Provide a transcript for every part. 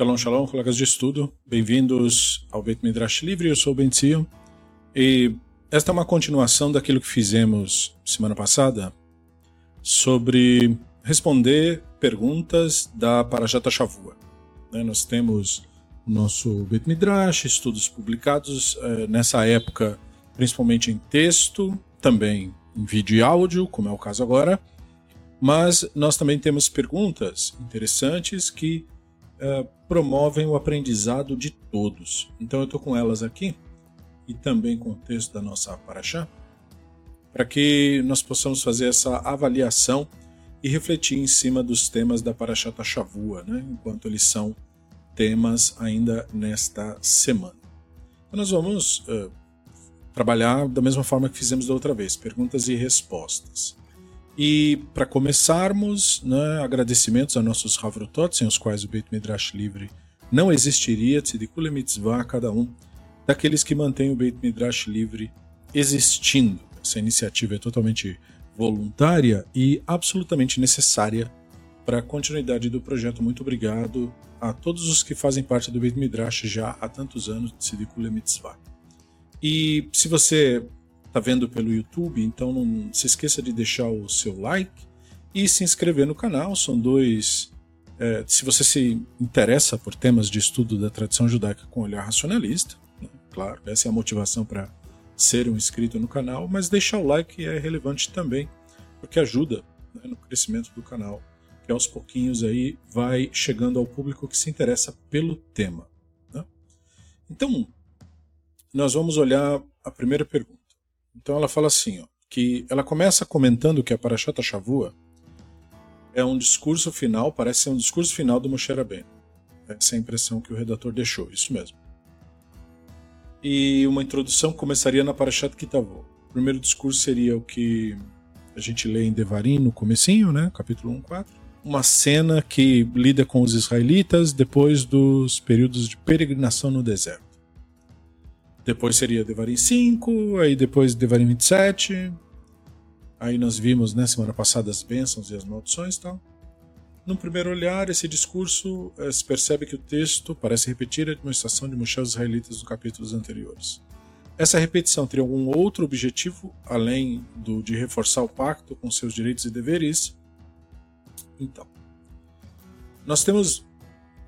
Shalom, shalom, colegas de estudo. Bem-vindos ao Beit Midrash Livre. Eu sou o Ben. E esta é uma continuação daquilo que fizemos semana passada sobre responder perguntas da Parashat Shavua. Né, nós temos o nosso Beit Midrash, estudos publicados eh, nessa época, principalmente em texto, também em vídeo e áudio, como é o caso agora. Mas nós também temos perguntas interessantes que uh, promovem o aprendizado de todos. Então eu estou com elas aqui e também com o texto da nossa Paraxá, para que nós possamos fazer essa avaliação e refletir em cima dos temas da Paraxá Tashavua, né, enquanto eles são temas ainda nesta semana. Então nós vamos uh, trabalhar da mesma forma que fizemos da outra vez, perguntas e respostas. E para começarmos, né, agradecimentos a nossos Havrotot, sem os quais o Beit Midrash Livre não existiria, Tzidikule Mitzvah, cada um daqueles que mantêm o Beit Midrash Livre existindo. Essa iniciativa é totalmente voluntária e absolutamente necessária para a continuidade do projeto. Muito obrigado a todos os que fazem parte do Beit Midrash já há tantos anos, Tzidikule Mitzvah. E se você está vendo pelo YouTube, então não se esqueça de deixar o seu like e se inscrever no canal. São dois. É, se você se interessa por temas de estudo da tradição judaica com olhar racionalista, né? claro, essa é a motivação para ser um inscrito no canal, mas deixar o like é relevante também, porque ajuda né, no crescimento do canal, que aos pouquinhos aí vai chegando ao público que se interessa pelo tema. Né? Então, nós vamos olhar a primeira pergunta. Então ela fala assim, ó, que ela começa comentando que a Parashat Shavua é um discurso final, parece ser um discurso final do Moshe Rabbeinu. Essa é a impressão que o redator deixou, isso mesmo. E uma introdução começaria na Parashat Kitavô. O primeiro discurso seria o que a gente lê em Devarim no comecinho, né, capítulo 1, 4. Uma cena que lida com os israelitas depois dos períodos de peregrinação no deserto. Depois seria Devarim 5, aí depois Devarim 27. Aí nós vimos, né, semana passada, as bênçãos e as maldições e tal. Num primeiro olhar, esse discurso eh, se percebe que o texto parece repetir a demonstração de Moshe aos israelitas dos capítulos anteriores. Essa repetição teria algum outro objetivo, além do de reforçar o pacto com seus direitos e deveres? Então, nós temos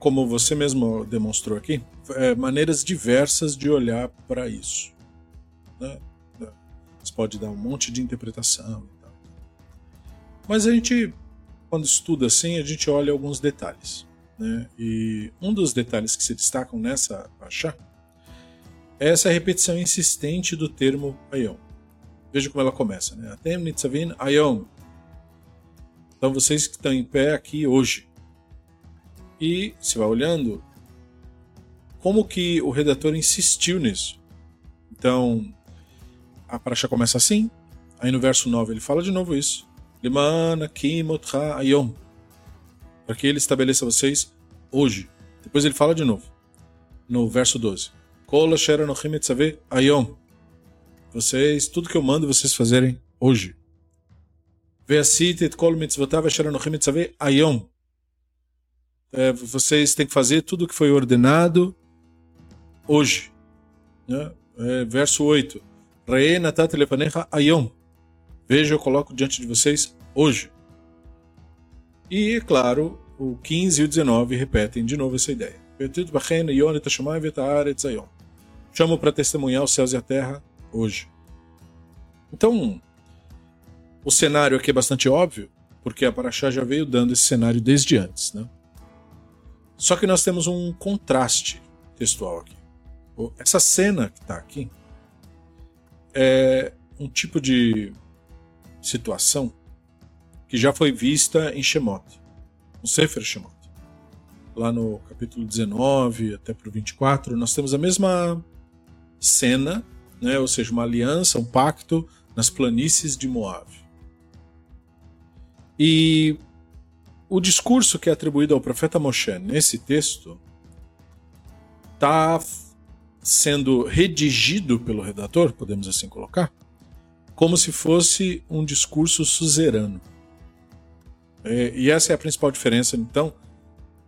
como você mesmo demonstrou aqui, é, maneiras diversas de olhar para isso. Né? Você pode dar um monte de interpretação. Mas a gente, quando estuda assim, a gente olha alguns detalhes. Né? E um dos detalhes que se destacam nessa faixa é essa repetição insistente do termo Ayom. Veja como ela começa. Né? Nitzavin Ayom. Então vocês que estão em pé aqui hoje, e se vai olhando como que o redator insistiu nisso. Então, a praxa começa assim, aí no verso 9 ele fala de novo isso. Limana kimotcha ayom. Para que ele estabeleça vocês hoje. Depois ele fala de novo. No verso 12. Kol asher anochim ayom. Vocês, tudo que eu mando vocês fazerem hoje. Ve'asit kol mitzvotav asher anochim ayom é, vocês têm que fazer tudo o que foi ordenado hoje. Né? É, verso 8. ayom. Veja, eu coloco diante de vocês hoje. E, é claro, o 15 e o 19 repetem de novo essa ideia. Chamo para testemunhar os céus e a terra hoje. Então, o cenário aqui é bastante óbvio, porque a Paraxá já veio dando esse cenário desde antes. Né? Só que nós temos um contraste textual aqui. Essa cena que está aqui é um tipo de situação que já foi vista em Shemot, no Sefer Shemot. Lá no capítulo 19 até para o 24, nós temos a mesma cena, né? ou seja, uma aliança, um pacto nas planícies de Moab. E o discurso que é atribuído ao profeta Moshe nesse texto está sendo redigido pelo redator, podemos assim colocar, como se fosse um discurso suzerano. É, e essa é a principal diferença, então,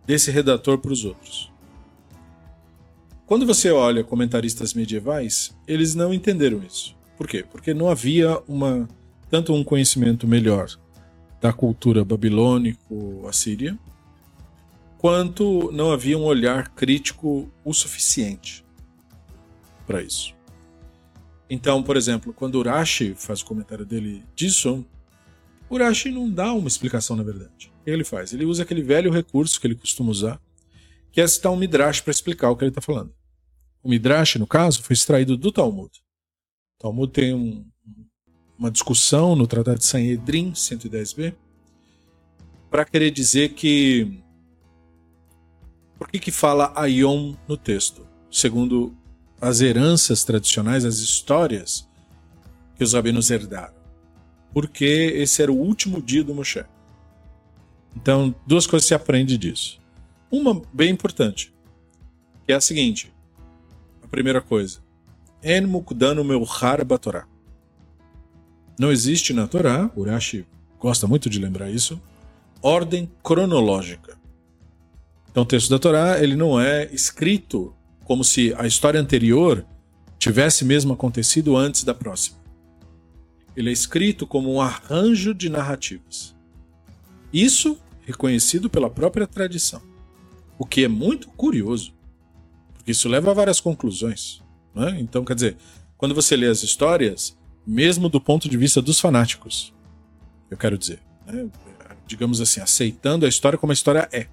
desse redator para os outros. Quando você olha comentaristas medievais, eles não entenderam isso. Por quê? Porque não havia uma tanto um conhecimento melhor da cultura babilônico-assíria, quanto não havia um olhar crítico o suficiente para isso. Então, por exemplo, quando Urashi faz o comentário dele disso, Urashi não dá uma explicação na verdade. O que ele faz? Ele usa aquele velho recurso que ele costuma usar, que é citar um Midrash para explicar o que ele está falando. O Midrash, no caso, foi extraído do Talmud. O Talmud tem um, uma discussão no Tratado de Sanhedrin 110b para querer dizer que por que, que fala Aion no texto? Segundo as heranças tradicionais, as histórias que os rabinos herdaram. Porque esse era o último dia do Moshe. Então, duas coisas se aprende disso. Uma bem importante, que é a seguinte: a primeira coisa, En Mukdanu Meuhar Batorá. Não existe na Torá, Urashi gosta muito de lembrar isso, ordem cronológica. Então o texto da Torá ele não é escrito como se a história anterior tivesse mesmo acontecido antes da próxima. Ele é escrito como um arranjo de narrativas. Isso reconhecido pela própria tradição. O que é muito curioso, porque isso leva a várias conclusões. Né? Então, quer dizer, quando você lê as histórias, mesmo do ponto de vista dos fanáticos. Eu quero dizer, né? digamos assim, aceitando a história como a história é.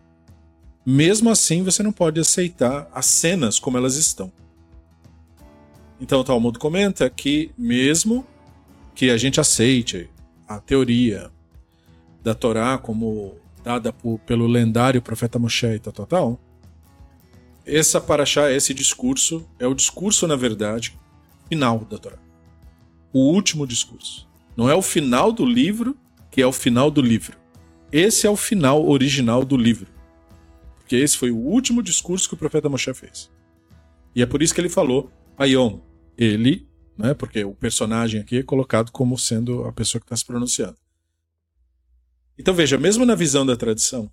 Mesmo assim, você não pode aceitar as cenas como elas estão. Então, o Talmud comenta que, mesmo que a gente aceite a teoria da Torá como dada por, pelo lendário profeta Moshe e tal, tal, tal, essa paraxá, esse discurso, é o discurso, na verdade, final da Torá o último discurso. Não é o final do livro, que é o final do livro. Esse é o final original do livro. Porque esse foi o último discurso que o profeta Moshe fez. E é por isso que ele falou Aion. Ele, né, porque o personagem aqui é colocado como sendo a pessoa que está se pronunciando. Então veja, mesmo na visão da tradição,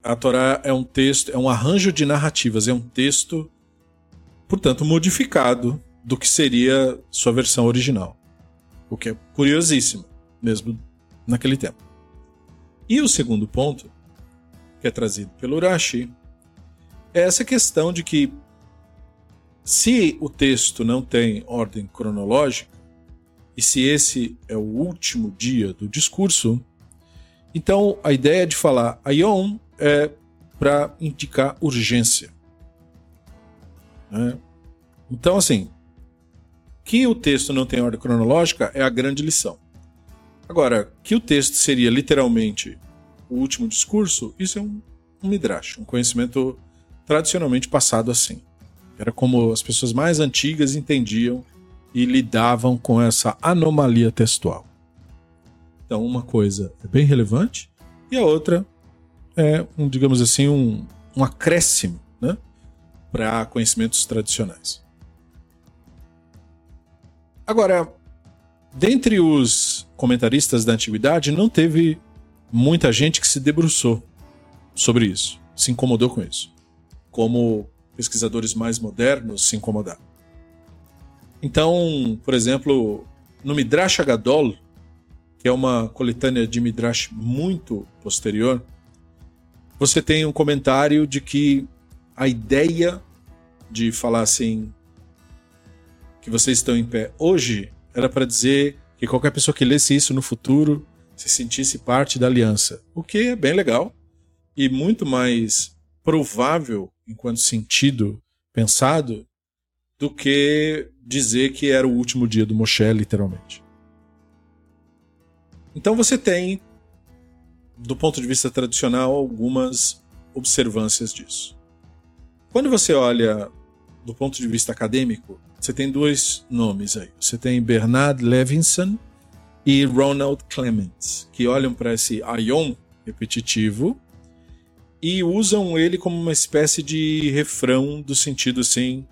a Torá é um texto, é um arranjo de narrativas, é um texto, portanto, modificado do que seria sua versão original. O que é curiosíssimo, mesmo naquele tempo. E o segundo ponto, que é trazido pelo Urashi, é essa questão de que se o texto não tem ordem cronológica, e se esse é o último dia do discurso, então a ideia de falar Aion é para indicar urgência. Né? Então, assim, que o texto não tem ordem cronológica é a grande lição. Agora, que o texto seria literalmente o último discurso, isso é um, um midrash, um conhecimento tradicionalmente passado assim. Era como as pessoas mais antigas entendiam e lidavam com essa anomalia textual. Então, uma coisa é bem relevante e a outra é, um, digamos assim, um, um acréscimo né, para conhecimentos tradicionais. Agora, dentre os comentaristas da antiguidade, não teve muita gente que se debruçou sobre isso, se incomodou com isso, como pesquisadores mais modernos se incomodaram. Então, por exemplo, no Midrash Agadol, que é uma coletânea de Midrash muito posterior, você tem um comentário de que a ideia de falar assim, que vocês estão em pé hoje era para dizer que qualquer pessoa que lesse isso no futuro se sentisse parte da aliança. O que é bem legal e muito mais provável enquanto sentido pensado do que dizer que era o último dia do Moshe, literalmente. Então você tem, do ponto de vista tradicional, algumas observâncias disso. Quando você olha do ponto de vista acadêmico, você tem dois nomes aí. Você tem Bernard Levinson e Ronald Clements, que olham para esse Aion repetitivo e usam ele como uma espécie de refrão do sentido assim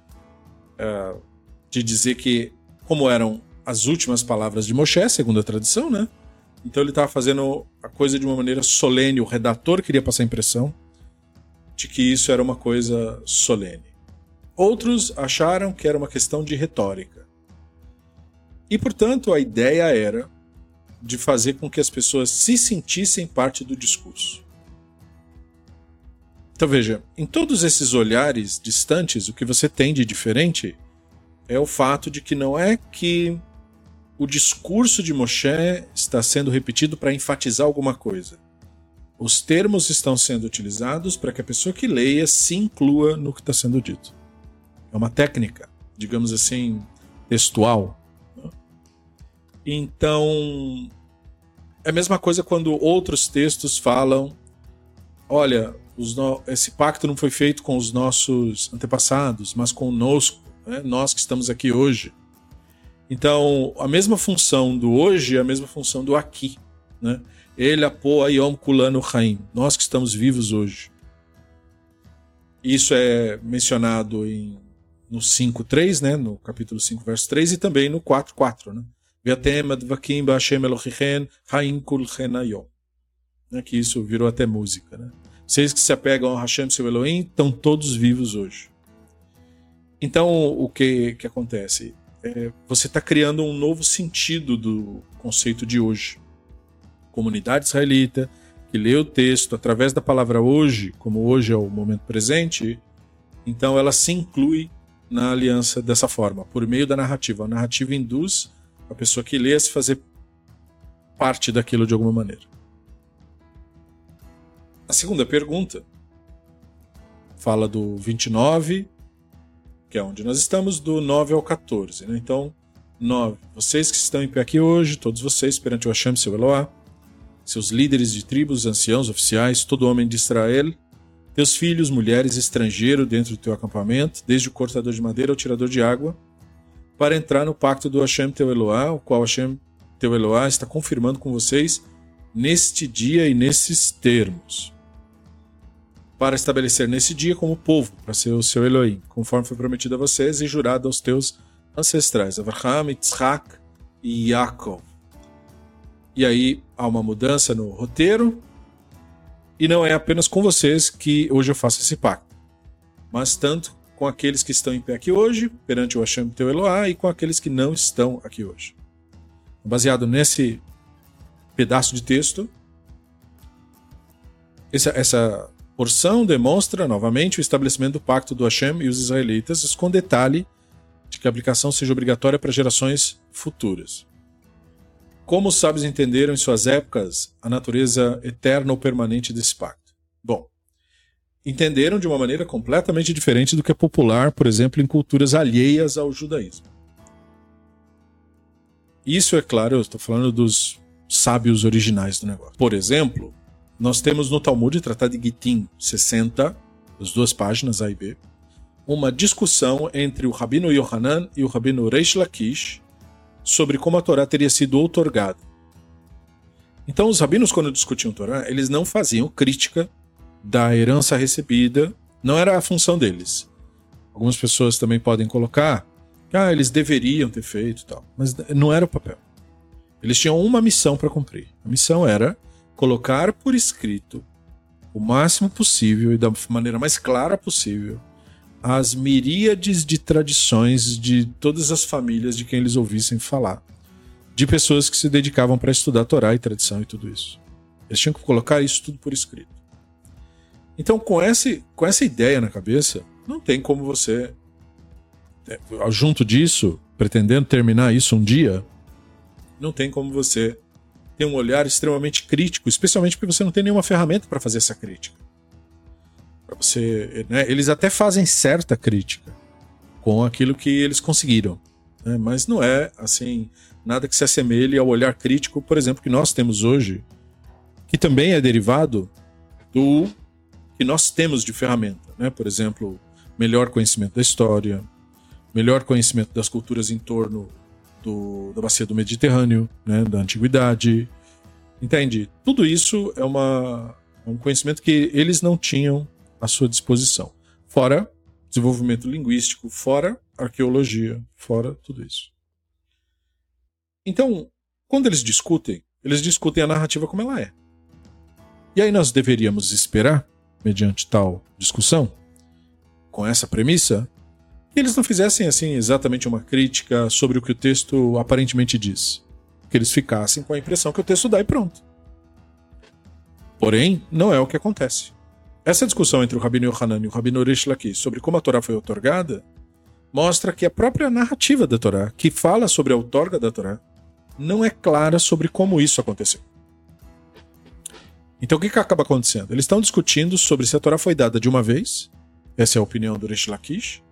uh, de dizer que como eram as últimas palavras de Moshe, segundo a tradição, né? Então ele estava fazendo a coisa de uma maneira solene. O redator queria passar a impressão de que isso era uma coisa solene. Outros acharam que era uma questão de retórica. E, portanto, a ideia era de fazer com que as pessoas se sentissem parte do discurso. Então veja, em todos esses olhares distantes, o que você tem de diferente é o fato de que não é que o discurso de Moshe está sendo repetido para enfatizar alguma coisa. Os termos estão sendo utilizados para que a pessoa que leia se inclua no que está sendo dito. É uma técnica, digamos assim, textual. Então, é a mesma coisa quando outros textos falam: olha, no... esse pacto não foi feito com os nossos antepassados, mas conosco, né? nós que estamos aqui hoje. Então, a mesma função do hoje é a mesma função do aqui. Né? Ele apoia Yom Kulano Haim, nós que estamos vivos hoje. Isso é mencionado em, no 5.3, né? no capítulo 5, verso 3, e também no 4.4. Né? Né? Que isso virou até música. Né? Vocês que se apegam a Hashem, seu Elohim, estão todos vivos hoje. Então, o que, que acontece? É, você está criando um novo sentido do conceito de hoje. Comunidade israelita que lê o texto através da palavra hoje, como hoje é o momento presente, então ela se inclui na aliança dessa forma, por meio da narrativa. A narrativa induz a pessoa que lê se fazer parte daquilo de alguma maneira. A segunda pergunta fala do 29, que é onde nós estamos, do 9 ao 14. Né? Então, 9. Vocês que estão em pé aqui hoje, todos vocês, perante o Hashem, seu Eloá, seus líderes de tribos, anciãos, oficiais, todo homem de Israel, teus filhos, mulheres, estrangeiro dentro do teu acampamento, desde o cortador de madeira ao tirador de água, para entrar no pacto do Hashem, teu Eloá, o qual Hashem, teu Eloá, está confirmando com vocês neste dia e nesses termos para estabelecer nesse dia como povo, para ser o seu Elohim, conforme foi prometido a vocês e jurado aos teus ancestrais, Abraham, Yitzhak e Yaakov. E aí há uma mudança no roteiro, e não é apenas com vocês que hoje eu faço esse pacto, mas tanto com aqueles que estão em pé aqui hoje, perante o Hashem teu Eloá, e com aqueles que não estão aqui hoje. Baseado nesse pedaço de texto, essa, essa porção demonstra novamente o estabelecimento do pacto do Hashem e os israelitas, com detalhe de que a aplicação seja obrigatória para gerações futuras. Como os sábios entenderam em suas épocas a natureza eterna ou permanente desse pacto? Bom, entenderam de uma maneira completamente diferente do que é popular, por exemplo, em culturas alheias ao judaísmo. Isso é claro, eu estou falando dos sábios originais do negócio. Por exemplo, nós temos no Talmud, Tratado de Gitim 60, as duas páginas A e B, uma discussão entre o Rabino Yohanan e o Rabino Reish Lakish sobre como a Torá teria sido outorgada. Então, os rabinos, quando discutiam Torá, eles não faziam crítica da herança recebida, não era a função deles. Algumas pessoas também podem colocar que ah, eles deveriam ter feito tal, mas não era o papel. Eles tinham uma missão para cumprir. A missão era colocar por escrito o máximo possível e da maneira mais clara possível as miríades de tradições de todas as famílias de quem eles ouvissem falar, de pessoas que se dedicavam para estudar Torá e tradição e tudo isso. Eles tinham que colocar isso tudo por escrito. Então, com, esse, com essa ideia na cabeça, não tem como você, é, junto disso, pretendendo terminar isso um dia, não tem como você tem um olhar extremamente crítico, especialmente porque você não tem nenhuma ferramenta para fazer essa crítica. Você, né, eles até fazem certa crítica com aquilo que eles conseguiram, né, mas não é assim nada que se assemelhe ao olhar crítico, por exemplo, que nós temos hoje, que também é derivado do que nós temos de ferramenta, né? Por exemplo, melhor conhecimento da história, melhor conhecimento das culturas em torno do, da bacia do Mediterrâneo, né, da antiguidade. Entende? Tudo isso é uma, é um conhecimento que eles não tinham à sua disposição. Fora desenvolvimento linguístico, fora arqueologia, fora tudo isso. Então, quando eles discutem, eles discutem a narrativa como ela é. E aí nós deveríamos esperar, mediante tal discussão, com essa premissa, que eles não fizessem assim exatamente uma crítica sobre o que o texto aparentemente diz. Que eles ficassem com a impressão que o texto dá e pronto. Porém, não é o que acontece. Essa discussão entre o Rabino Yohanan e o Rabino Rish Lakish sobre como a Torá foi otorgada mostra que a própria narrativa da Torá, que fala sobre a outorga da Torá, não é clara sobre como isso aconteceu. Então o que, que acaba acontecendo? Eles estão discutindo sobre se a Torá foi dada de uma vez, essa é a opinião do Rish Lakish,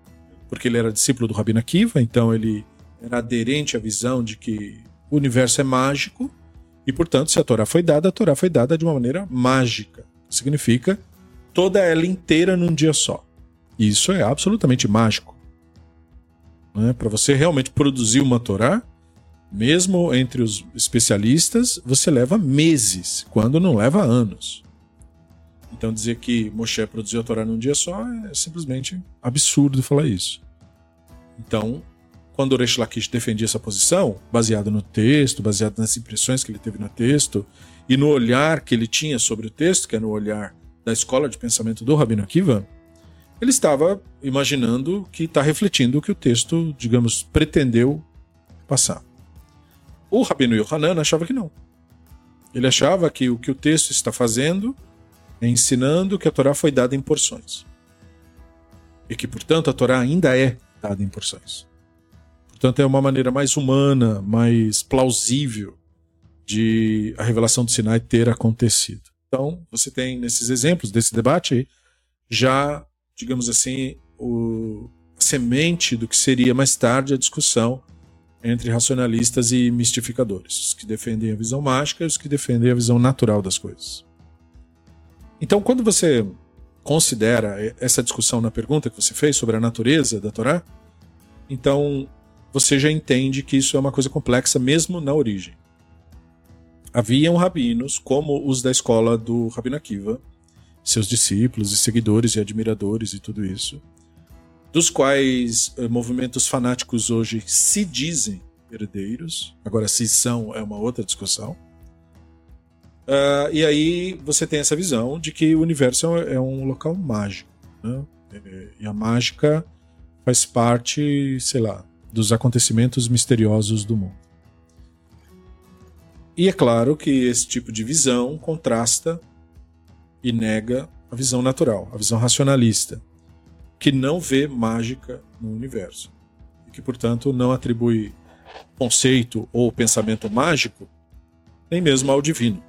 porque ele era discípulo do Rabino Akiva, então ele era aderente à visão de que o universo é mágico, e portanto, se a Torá foi dada, a Torá foi dada de uma maneira mágica. Significa toda ela inteira num dia só. Isso é absolutamente mágico. Né? Para você realmente produzir uma Torá, mesmo entre os especialistas, você leva meses, quando não leva anos. Então dizer que Moshe produziu a Torá num dia só é simplesmente absurdo falar isso. Então, quando o Resh Lakish defendia essa posição, baseado no texto, baseado nas impressões que ele teve no texto e no olhar que ele tinha sobre o texto, que é no olhar da escola de pensamento do Rabino Akiva, ele estava imaginando que está refletindo o que o texto, digamos, pretendeu passar. O Rabino Yohanan achava que não. Ele achava que o que o texto está fazendo é ensinando que a Torá foi dada em porções. E que, portanto, a Torá ainda é dada em porções. Portanto, é uma maneira mais humana, mais plausível de a revelação do Sinai ter acontecido. Então, você tem nesses exemplos desse debate já, digamos assim, o, a semente do que seria mais tarde a discussão entre racionalistas e mistificadores, os que defendem a visão mágica e os que defendem a visão natural das coisas. Então, quando você considera essa discussão na pergunta que você fez sobre a natureza da Torá, então você já entende que isso é uma coisa complexa mesmo na origem. Haviam rabinos, como os da escola do Rabino Akiva, seus discípulos e seguidores e admiradores e tudo isso, dos quais eh, movimentos fanáticos hoje se dizem herdeiros, agora se são é uma outra discussão. Uh, e aí você tem essa visão de que o universo é um local mágico. Né? E a mágica faz parte, sei lá, dos acontecimentos misteriosos do mundo. E é claro que esse tipo de visão contrasta e nega a visão natural, a visão racionalista, que não vê mágica no universo e que, portanto, não atribui conceito ou pensamento mágico nem mesmo ao divino,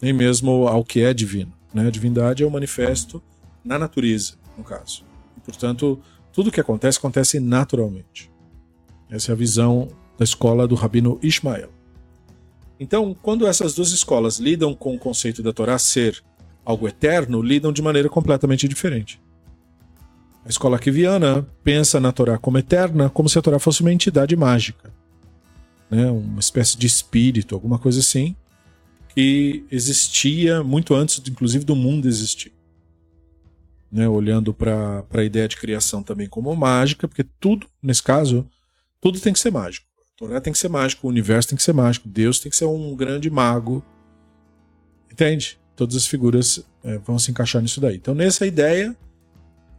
nem mesmo ao que é divino. Né? A divindade é o manifesto na natureza, no caso. E, portanto, tudo o que acontece acontece naturalmente. Essa é a visão da escola do Rabino Ismael. Então, quando essas duas escolas lidam com o conceito da Torá ser algo eterno, lidam de maneira completamente diferente. A escola kiviana pensa na Torá como eterna, como se a Torá fosse uma entidade mágica, né? uma espécie de espírito, alguma coisa assim, que existia muito antes, inclusive, do mundo existir. Né? Olhando para a ideia de criação também como mágica, porque tudo, nesse caso, tudo tem que ser mágico. A Torá tem que ser mágico, o universo tem que ser mágico, Deus tem que ser um grande mago. Entende? Todas as figuras é, vão se encaixar nisso daí. Então, nessa ideia,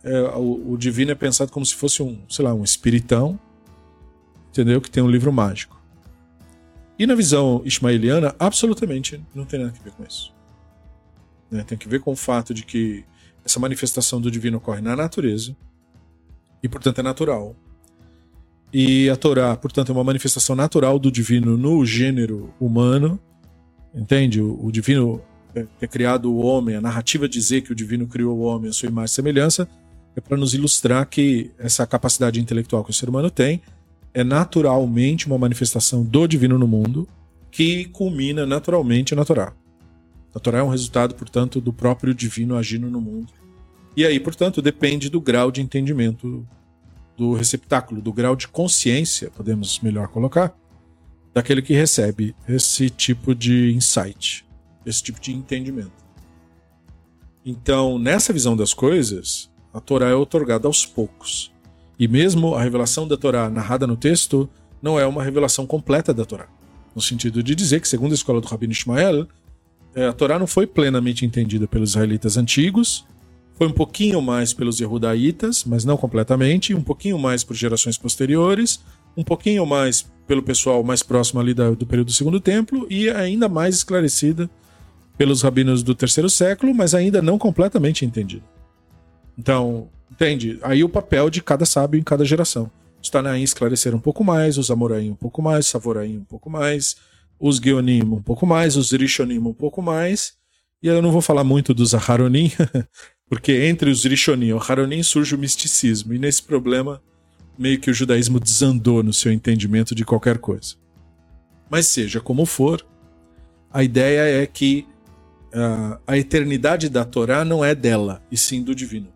é, o, o, divino é pensado como se fosse um, sei lá, um espiritão, entendeu? Que tem um livro mágico. E na visão ismaeliana, absolutamente não tem nada a ver com isso. Né? Tem que ver com o fato de que essa manifestação do divino ocorre na natureza e, portanto, é natural. E a Torá, portanto, é uma manifestação natural do divino no gênero humano, entende? O, o divino é, ter criado o homem, a narrativa dizer que o divino criou o homem a sua imagem e semelhança, é para nos ilustrar que essa capacidade intelectual que o ser humano tem é naturalmente uma manifestação do divino no mundo que culmina naturalmente na Torá. A Torá é um resultado, portanto, do próprio divino agindo no mundo. E aí, portanto, depende do grau de entendimento do receptáculo, do grau de consciência, podemos melhor colocar, daquele que recebe esse tipo de insight, esse tipo de entendimento. Então, nessa visão das coisas, a Torá é otorgada aos poucos. E mesmo a revelação da Torá narrada no texto não é uma revelação completa da Torá. No sentido de dizer que, segundo a escola do Rabino Ishmael, é, a Torá não foi plenamente entendida pelos israelitas antigos, foi um pouquinho mais pelos Yehudaítas, mas não completamente, um pouquinho mais por gerações posteriores, um pouquinho mais pelo pessoal mais próximo ali do período do Segundo Templo e ainda mais esclarecida pelos rabinos do terceiro século, mas ainda não completamente entendida. Então, entende? Aí o papel de cada sábio em cada geração. Os Tanaim esclareceram um pouco mais, os Amoraim um pouco mais, os Savoraim um pouco mais, os Geonim um pouco mais, os Rishonim um pouco mais, e eu não vou falar muito dos Aharonim, porque entre os Rishonim e o Aharonim surge o misticismo, e nesse problema meio que o judaísmo desandou no seu entendimento de qualquer coisa. Mas seja como for, a ideia é que uh, a eternidade da Torá não é dela, e sim do divino.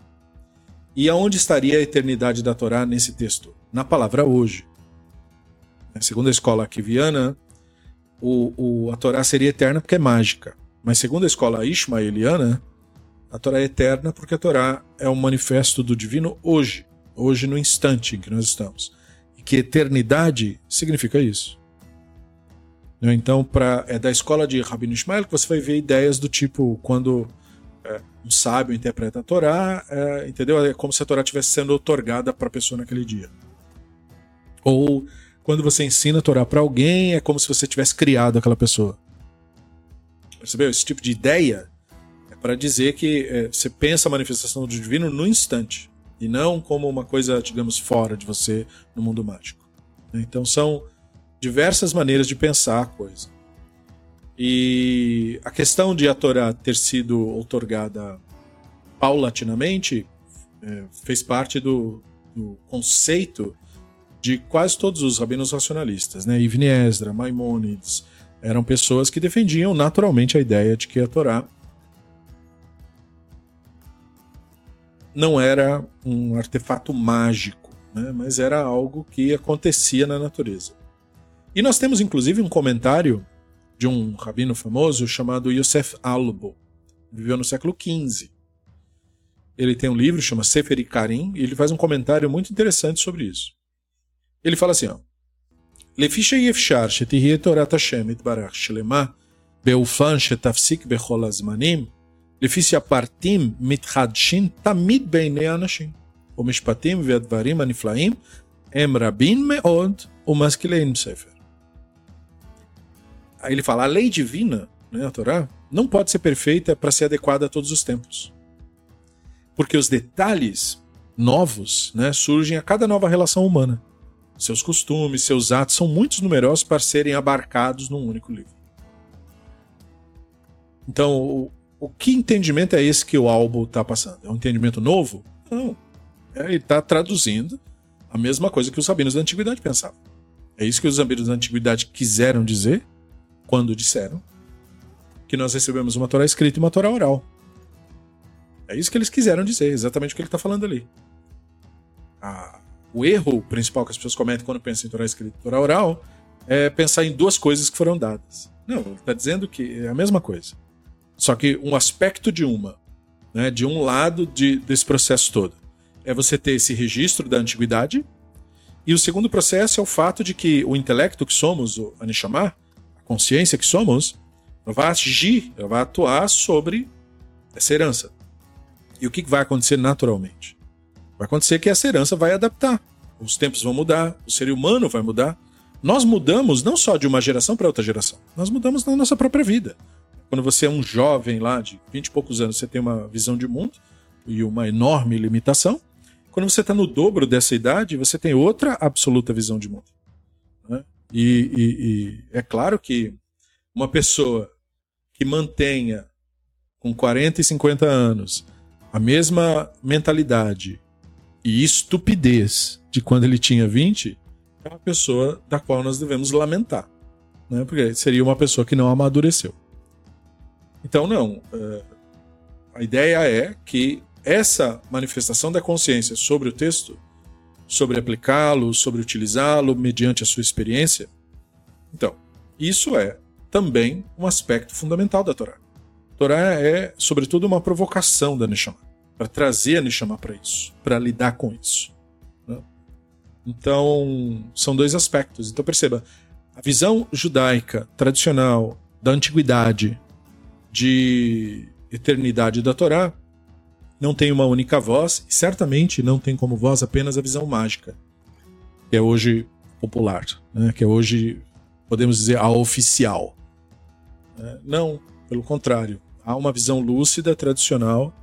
E aonde estaria a eternidade da Torá nesse texto? Na palavra hoje. Segundo a escola kiviana, o, o, a Torá seria eterna porque é mágica. Mas segundo a escola ismaeliana, a Torá é eterna porque a Torá é um manifesto do divino hoje, hoje no instante em que nós estamos. E que eternidade significa isso. Né? Então, pra, é da escola de Rabino Ismael que você vai ver ideias do tipo quando é, um sábio interpreta a Torá, é, entendeu? É como se a Torá estivesse sendo otorgada para a pessoa naquele dia. Ou quando você ensina a Torá para alguém, é como se você tivesse criado aquela pessoa. Percebeu? Esse tipo de ideia é para dizer que é, você pensa a manifestação do divino no instante e não como uma coisa, digamos, fora de você no mundo mágico. Então são diversas maneiras de pensar a coisa. E a questão de a Torá ter sido outorgada paulatinamente é, fez parte do, do, conceito de quase todos os rabinos racionalistas, né? Ibn Ezra, Maimônides, eram pessoas que defendiam naturalmente a ideia de que a Torá não era um artefato mágico, né? mas era algo que acontecia na natureza. E nós temos inclusive um comentário de um rabino famoso chamado Yosef Albo, viveu no século XV. Ele tem um livro chama Sefer Karim e ele faz um comentário muito interessante sobre isso. Ele fala assim, ó: לפי שאי אפשר שתהיה תורת השם יתברך שלמה באופן שתפסיק בכל הזמנים, לפי שהפרטים מתחדשים תמיד בעיני האנשים, ומשפטים והדברים הנפלאים הם רבים מאוד ומשכילים ספר. Ele fala: a lei divina, né, a Torá, não pode ser perfeita para ser adequada a todos os tempos. Porque os detalhes novos né, surgem a cada nova relação humana. Seus costumes, seus atos são muito numerosos para serem abarcados num único livro. Então, o, o que entendimento é esse que o álbum está passando? É um entendimento novo? Não. É, ele está traduzindo a mesma coisa que os sabinos da antiguidade pensavam. É isso que os sabinos da antiguidade quiseram dizer quando disseram que nós recebemos uma Torá escrita e uma Torá oral. É isso que eles quiseram dizer, exatamente o que ele está falando ali. A, o erro principal que as pessoas cometem quando pensam em Torá escrita e Torá oral é pensar em duas coisas que foram dadas. Não, ele está dizendo que é a mesma coisa. Só que um aspecto de uma, né, de um lado de, desse processo todo, é você ter esse registro da antiguidade, e o segundo processo é o fato de que o intelecto que somos, o Anishamar, consciência que somos, vai agir, vai atuar sobre essa herança. E o que vai acontecer naturalmente? Vai acontecer que essa herança vai adaptar. Os tempos vão mudar, o ser humano vai mudar. Nós mudamos não só de uma geração para outra geração, nós mudamos na nossa própria vida. Quando você é um jovem lá de 20 e poucos anos, você tem uma visão de mundo e uma enorme limitação. Quando você está no dobro dessa idade, você tem outra absoluta visão de mundo. E, e, e é claro que uma pessoa que mantenha com 40 e 50 anos a mesma mentalidade e estupidez de quando ele tinha 20 é uma pessoa da qual nós devemos lamentar. Né? Porque seria uma pessoa que não amadureceu. Então, não. É, a ideia é que essa manifestação da consciência sobre o texto sobre aplicá-lo, sobre utilizá-lo mediante a sua experiência. Então, isso é também um aspecto fundamental da Torá. A Torá é, sobretudo, uma provocação da Neshama, para trazer a Neshama para isso, para lidar com isso. Né? Então, são dois aspectos. Então, perceba, a visão judaica tradicional da antiguidade de eternidade da Torá não tem uma única voz e certamente não tem como voz apenas a visão mágica, que é hoje popular, né? que é hoje, podemos dizer, a oficial. É, não, pelo contrário, há uma visão lúcida, tradicional,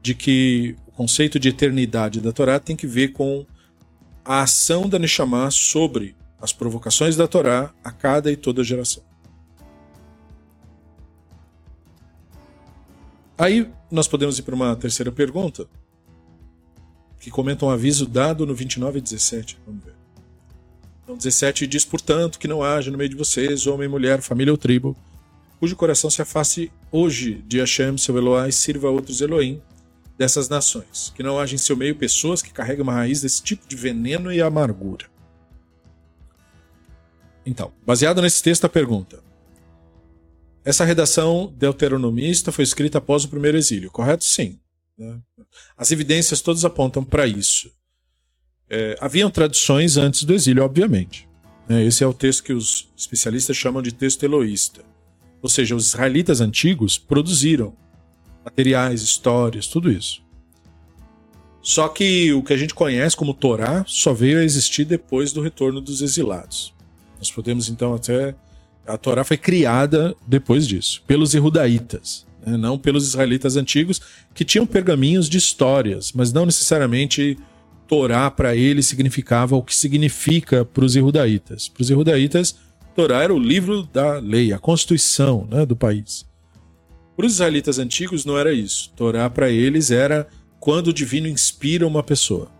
de que o conceito de eternidade da Torá tem que ver com a ação da Neshama sobre as provocações da Torá a cada e toda geração. Aí nós podemos ir para uma terceira pergunta, que comenta um aviso dado no 29 e 17. Vamos ver. Então, 17 diz, portanto, que não haja no meio de vocês, homem, mulher, família ou tribo, cujo coração se afaste hoje de Hashem, seu Eloá, e sirva a outros Elohim dessas nações. Que não haja em seu meio pessoas que carregam uma raiz desse tipo de veneno e amargura. Então, baseado nesse texto, a pergunta: essa redação deuteronomista foi escrita após o primeiro exílio, correto? Sim. Né? As evidências todas apontam para isso. É, haviam tradições antes do exílio, obviamente. Né? Esse é o texto que os especialistas chamam de texto eloísta. Ou seja, os israelitas antigos produziram materiais, histórias, tudo isso. Só que o que a gente conhece como Torá só veio a existir depois do retorno dos exilados. Nós podemos então até a Torá foi criada depois disso, pelos Erudaítas, né? não pelos israelitas antigos, que tinham pergaminhos de histórias, mas não necessariamente Torá para eles significava o que significa para os Erudaítas. Para os Erudaítas, Torá era o livro da lei, a constituição né, do país. Para os israelitas antigos não era isso. Torá para eles era quando o divino inspira uma pessoa.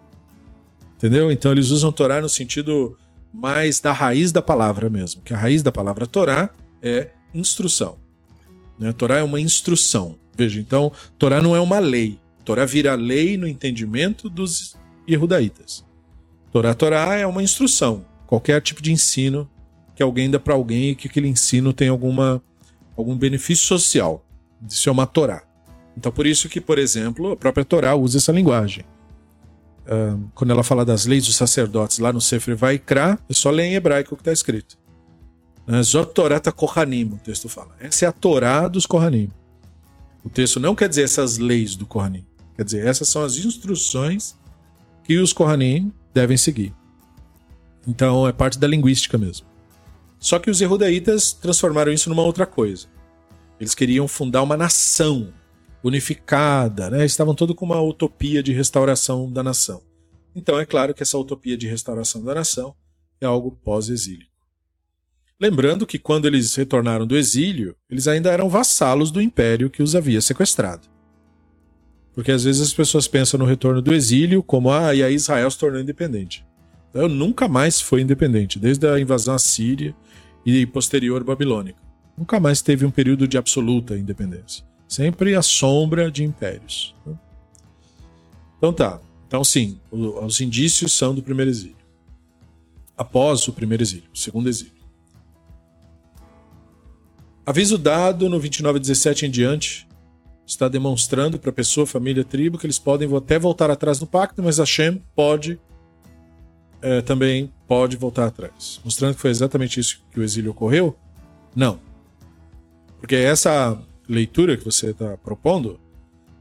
Entendeu? Então eles usam Torá no sentido mais da raiz da palavra mesmo, que a raiz da palavra Torá é instrução. Né? Torá é uma instrução. Veja, então, Torá não é uma lei. Torá vira lei no entendimento dos Yehudaítas. Torá, Torá é uma instrução. Qualquer tipo de ensino que alguém dá para alguém e que aquele ensino tem alguma, algum benefício social. Isso é uma Torá. Então, por isso que, por exemplo, a própria Torá usa essa linguagem quando ela fala das leis dos sacerdotes lá no Sefer Vaikra, é só ler em hebraico o que está escrito. Né? Zot Torata Kohanim, o texto fala. Essa é a Torá dos Kohanim. O texto não quer dizer essas leis do Kohanim. Quer dizer, essas são as instruções que os Kohanim devem seguir. Então é parte da linguística mesmo. Só que os Erudaítas transformaram isso numa outra coisa. Eles queriam fundar uma nação unificada, né? estavam todos com uma utopia de restauração da nação. Então é claro que essa utopia de restauração da nação é algo pós-exílio. Lembrando que quando eles retornaram do exílio, eles ainda eram vassalos do império que os havia sequestrado. Porque às vezes as pessoas pensam no retorno do exílio como, ah, e aí Israel se tornou independente. Israel nunca mais foi independente, desde a invasão assíria e posterior babilônica. Nunca mais teve um período de absoluta independência. Sempre a sombra de impérios. Então tá. Então sim, os indícios são do primeiro exílio. Após o primeiro exílio, o segundo exílio. Aviso dado no 29:17 em diante está demonstrando para pessoa, família, tribo que eles podem até voltar atrás no pacto, mas Hashem pode é, também pode voltar atrás. Mostrando que foi exatamente isso que o exílio ocorreu? Não. Porque essa leitura que você está propondo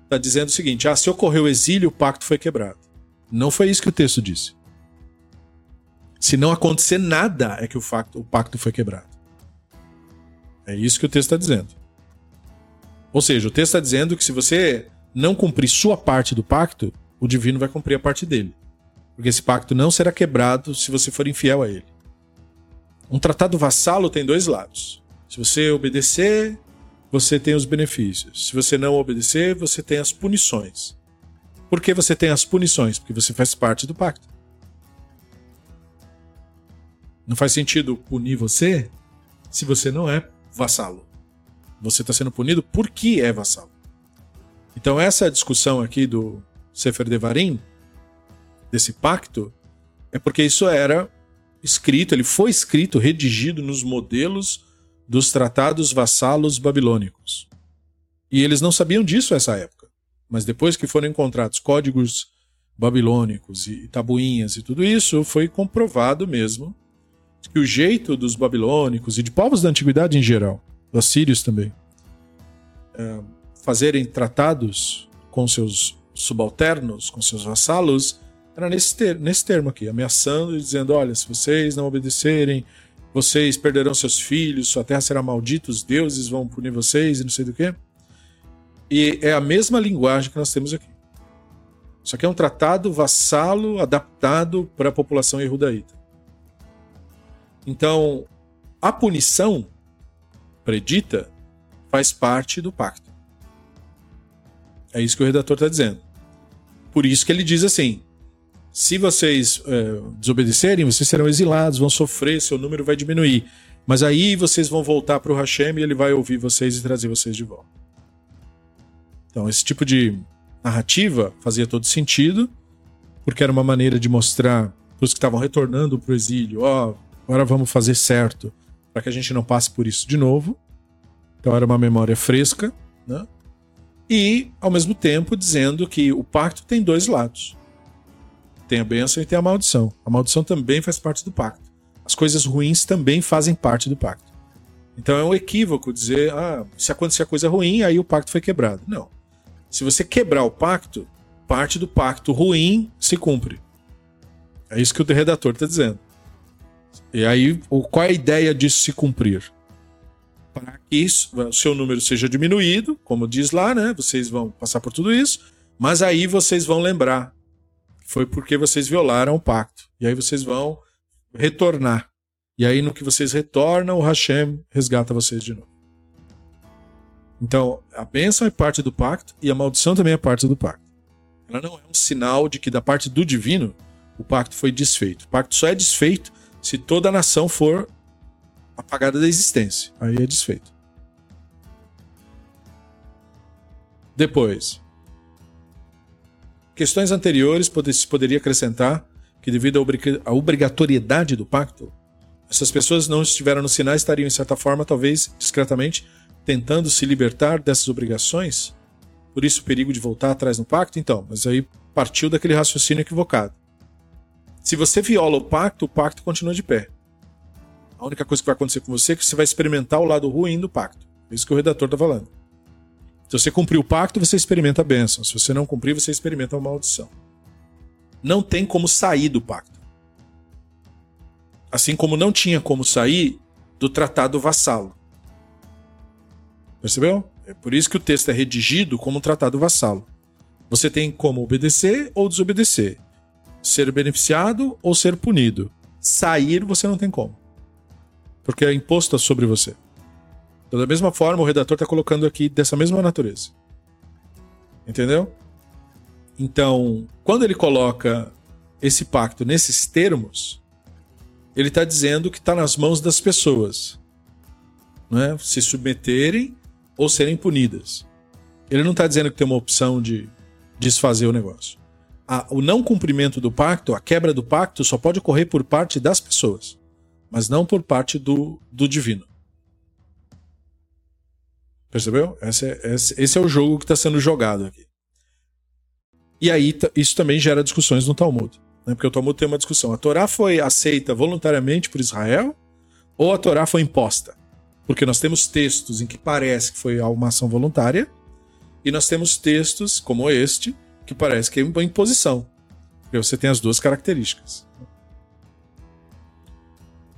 está dizendo o seguinte: ah, se ocorreu o exílio, o pacto foi quebrado. Não foi isso que o texto disse. Se não acontecer nada, é que o, facto, o pacto foi quebrado. É isso que o texto está dizendo. Ou seja, o texto está dizendo que se você não cumprir sua parte do pacto, o divino vai cumprir a parte dele. Porque esse pacto não será quebrado se você for infiel a ele. Um tratado vassalo tem dois lados. Se você obedecer, você tem os benefícios. Se você não obedecer, você tem as punições. Por que você tem as punições? Porque você faz parte do pacto. Não faz sentido punir você se você não é vassalo. Você está sendo punido porque é vassalo. Então, essa discussão aqui do Sefer Devarim, desse pacto, é porque isso era escrito, ele foi escrito, redigido nos modelos dos tratados vassalos babilônicos. E eles não sabiam disso nessa época. Mas depois que foram encontrados códigos babilônicos e tabuinhas e tudo isso, foi comprovado mesmo que o jeito dos babilônicos e de povos da antiguidade em geral, dos sírios também, é, fazerem tratados com seus subalternos, com seus vassalos, era nesse, ter nesse termo aqui, ameaçando e dizendo: olha, se vocês não obedecerem, vocês perderão seus filhos, sua terra será maldita, os deuses vão punir vocês e não sei do que. E é a mesma linguagem que nós temos aqui. Isso aqui é um tratado vassalo adaptado para a população erudita. Então, a punição predita faz parte do pacto. É isso que o redator está dizendo. Por isso que ele diz assim: se vocês é, desobedecerem, vocês serão exilados, vão sofrer, seu número vai diminuir. Mas aí vocês vão voltar para o Hashem e ele vai ouvir vocês e trazer vocês de volta. Então, esse tipo de narrativa fazia todo sentido, porque era uma maneira de mostrar para os que estavam retornando para o exílio: ó, oh, agora vamos fazer certo, para que a gente não passe por isso de novo. Então, era uma memória fresca, né? E, ao mesmo tempo, dizendo que o pacto tem dois lados tem a bênção e tem a maldição. A maldição também faz parte do pacto. As coisas ruins também fazem parte do pacto. Então é um equívoco dizer, ah, se acontecer coisa ruim, aí o pacto foi quebrado. Não. Se você quebrar o pacto, parte do pacto ruim se cumpre. É isso que o redator está dizendo. E aí, qual é a ideia disso se cumprir? Para que isso, o seu número seja diminuído, como diz lá, né? Vocês vão passar por tudo isso, mas aí vocês vão lembrar foi porque vocês violaram o pacto. E aí vocês vão retornar. E aí, no que vocês retornam, o Hashem resgata vocês de novo. Então, a bênção é parte do pacto e a maldição também é parte do pacto. Ela não é um sinal de que, da parte do divino, o pacto foi desfeito. O pacto só é desfeito se toda a nação for apagada da existência. Aí é desfeito. Depois, Questões anteriores se poderia acrescentar que, devido à obrigatoriedade do pacto, essas pessoas não estiveram no sinal estariam, em certa forma, talvez discretamente, tentando se libertar dessas obrigações. Por isso, o perigo de voltar atrás no pacto? Então, mas aí partiu daquele raciocínio equivocado. Se você viola o pacto, o pacto continua de pé. A única coisa que vai acontecer com você é que você vai experimentar o lado ruim do pacto. É isso que o redator está falando. Se você cumprir o pacto, você experimenta a bênção. Se você não cumprir, você experimenta a maldição. Não tem como sair do pacto. Assim como não tinha como sair do tratado vassalo. Percebeu? É por isso que o texto é redigido como um tratado vassalo. Você tem como obedecer ou desobedecer, ser beneficiado ou ser punido. Sair você não tem como, porque é imposto sobre você. Então, da mesma forma, o redator está colocando aqui dessa mesma natureza. Entendeu? Então, quando ele coloca esse pacto nesses termos, ele está dizendo que está nas mãos das pessoas né? se submeterem ou serem punidas. Ele não está dizendo que tem uma opção de desfazer o negócio. A, o não cumprimento do pacto, a quebra do pacto, só pode ocorrer por parte das pessoas, mas não por parte do, do divino. Percebeu? Esse é, esse, é o jogo que está sendo jogado aqui. E aí isso também gera discussões no Talmud. Né? Porque o Talmud tem uma discussão. A Torá foi aceita voluntariamente por Israel ou a Torá foi imposta? Porque nós temos textos em que parece que foi uma ação voluntária e nós temos textos, como este, que parece que é uma imposição. Você tem as duas características.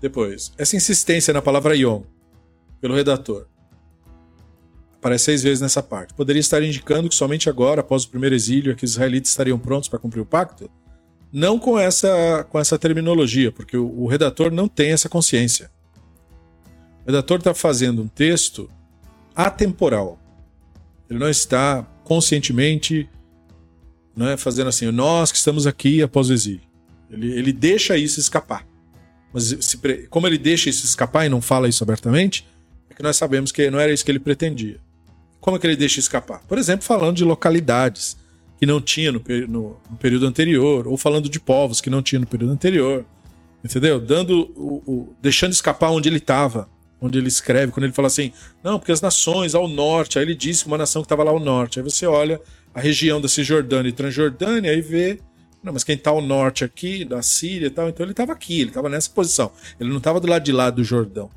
Depois, essa insistência na palavra Yom, pelo redator. Aparece seis vezes nessa parte. Poderia estar indicando que somente agora, após o primeiro exílio, é que os israelitas estariam prontos para cumprir o pacto? Não com essa, com essa terminologia, porque o, o redator não tem essa consciência. O redator está fazendo um texto atemporal. Ele não está conscientemente não é, fazendo assim, nós que estamos aqui após o exílio. Ele, ele deixa isso escapar. Mas se, como ele deixa isso escapar e não fala isso abertamente, é que nós sabemos que não era isso que ele pretendia. Como é que ele deixa escapar? Por exemplo, falando de localidades que não tinha no, no, no período anterior, ou falando de povos que não tinha no período anterior. Entendeu? Dando o, o deixando escapar onde ele estava, onde ele escreve, quando ele fala assim: "Não, porque as nações ao norte", aí ele disse uma nação que estava lá ao norte. Aí você olha a região da Cisjordânia e Transjordânia e vê não, mas quem está ao norte aqui, da Síria e tal, então ele estava aqui, ele estava nessa posição. Ele não estava do lado de lá do Jordão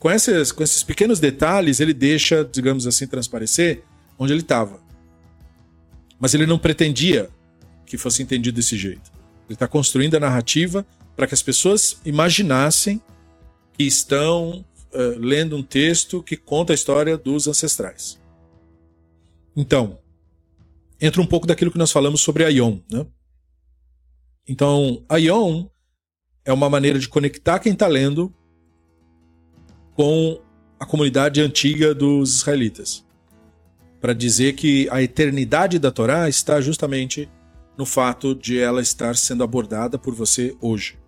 com esses, com esses pequenos detalhes, ele deixa, digamos assim, transparecer onde ele estava. Mas ele não pretendia que fosse entendido desse jeito. Ele está construindo a narrativa para que as pessoas imaginassem que estão uh, lendo um texto que conta a história dos ancestrais. Então, entra um pouco daquilo que nós falamos sobre Aion. Né? Então, Aion é uma maneira de conectar quem está lendo com a comunidade antiga dos israelitas. Para dizer que a eternidade da Torá está justamente no fato de ela estar sendo abordada por você hoje.